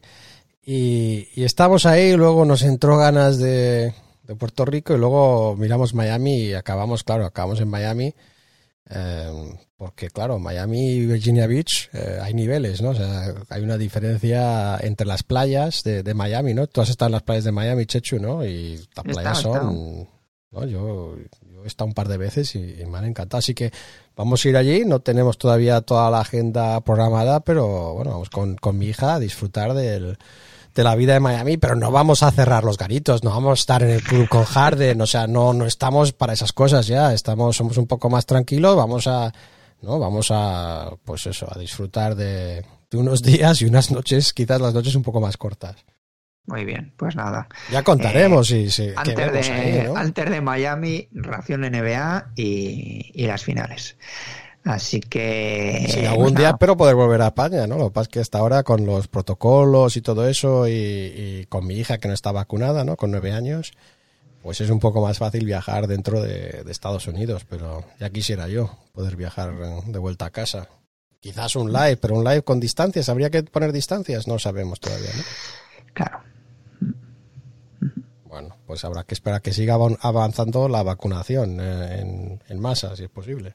Y, y estamos ahí, luego nos entró ganas de, de Puerto Rico y luego miramos Miami y acabamos, claro, acabamos en Miami. Eh, porque claro, Miami y Virginia Beach eh, hay niveles, ¿no? O sea, hay una diferencia entre las playas de, de Miami, ¿no? Tú has estado en las playas de Miami, Chechu, ¿no? Y las playas son... ¿no? Yo, yo he estado un par de veces y, y me han encantado. Así que vamos a ir allí. No tenemos todavía toda la agenda programada, pero bueno, vamos con, con mi hija a disfrutar del, de la vida de Miami, pero no vamos a cerrar los garitos, no vamos a estar en el club con Harden, o sea, no, no estamos para esas cosas ya, estamos, somos un poco más tranquilos, vamos a, no, vamos a, pues eso, a disfrutar de, de unos días y unas noches, quizás las noches un poco más cortas. Muy bien, pues nada. Ya contaremos si, si, qué Antes de, ahí, ¿no? antes de Miami, ración NBA y, y las finales. Así que. Sí, pues algún día nada. espero poder volver a España, ¿no? Lo que pasa es que hasta ahora con los protocolos y todo eso y, y con mi hija que no está vacunada, ¿no? Con nueve años, pues es un poco más fácil viajar dentro de, de Estados Unidos, pero ya quisiera yo poder viajar de vuelta a casa. Quizás un live, pero un live con distancias. ¿Habría que poner distancias? No sabemos todavía, ¿no? Claro. Bueno, pues habrá que esperar que siga avan- avanzando la vacunación eh, en, en masa, si es posible.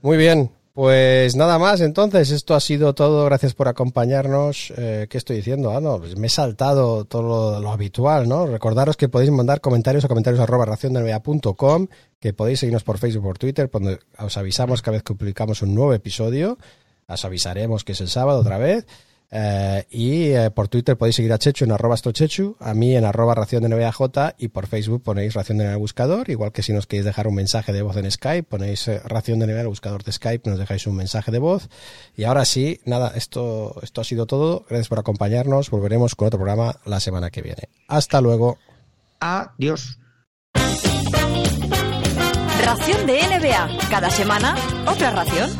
Muy bien, pues nada más. Entonces, esto ha sido todo. Gracias por acompañarnos. Eh, ¿Qué estoy diciendo? Ah, no, pues me he saltado todo lo, habitual, ¿no? Recordaros que podéis mandar comentarios a comentarios arroba raciondelmea.com, que podéis seguirnos por Facebook, por Twitter, donde os avisamos cada vez que publicamos un nuevo episodio. Os avisaremos que es el sábado otra vez. Eh, y eh, por Twitter podéis seguir a Chechu en arroba astrochechu, a mí en arroba ración de NBAJ y por Facebook ponéis ración de NBA en el buscador, igual que si nos queréis dejar un mensaje de voz en Skype, ponéis eh, ración de NBA el buscador de Skype, nos dejáis un mensaje de voz. Y ahora sí, nada, esto, esto ha sido todo. Gracias por acompañarnos. Volveremos con otro programa la semana que viene. Hasta luego. Adiós. Ración de NBA. Cada semana, otra ración.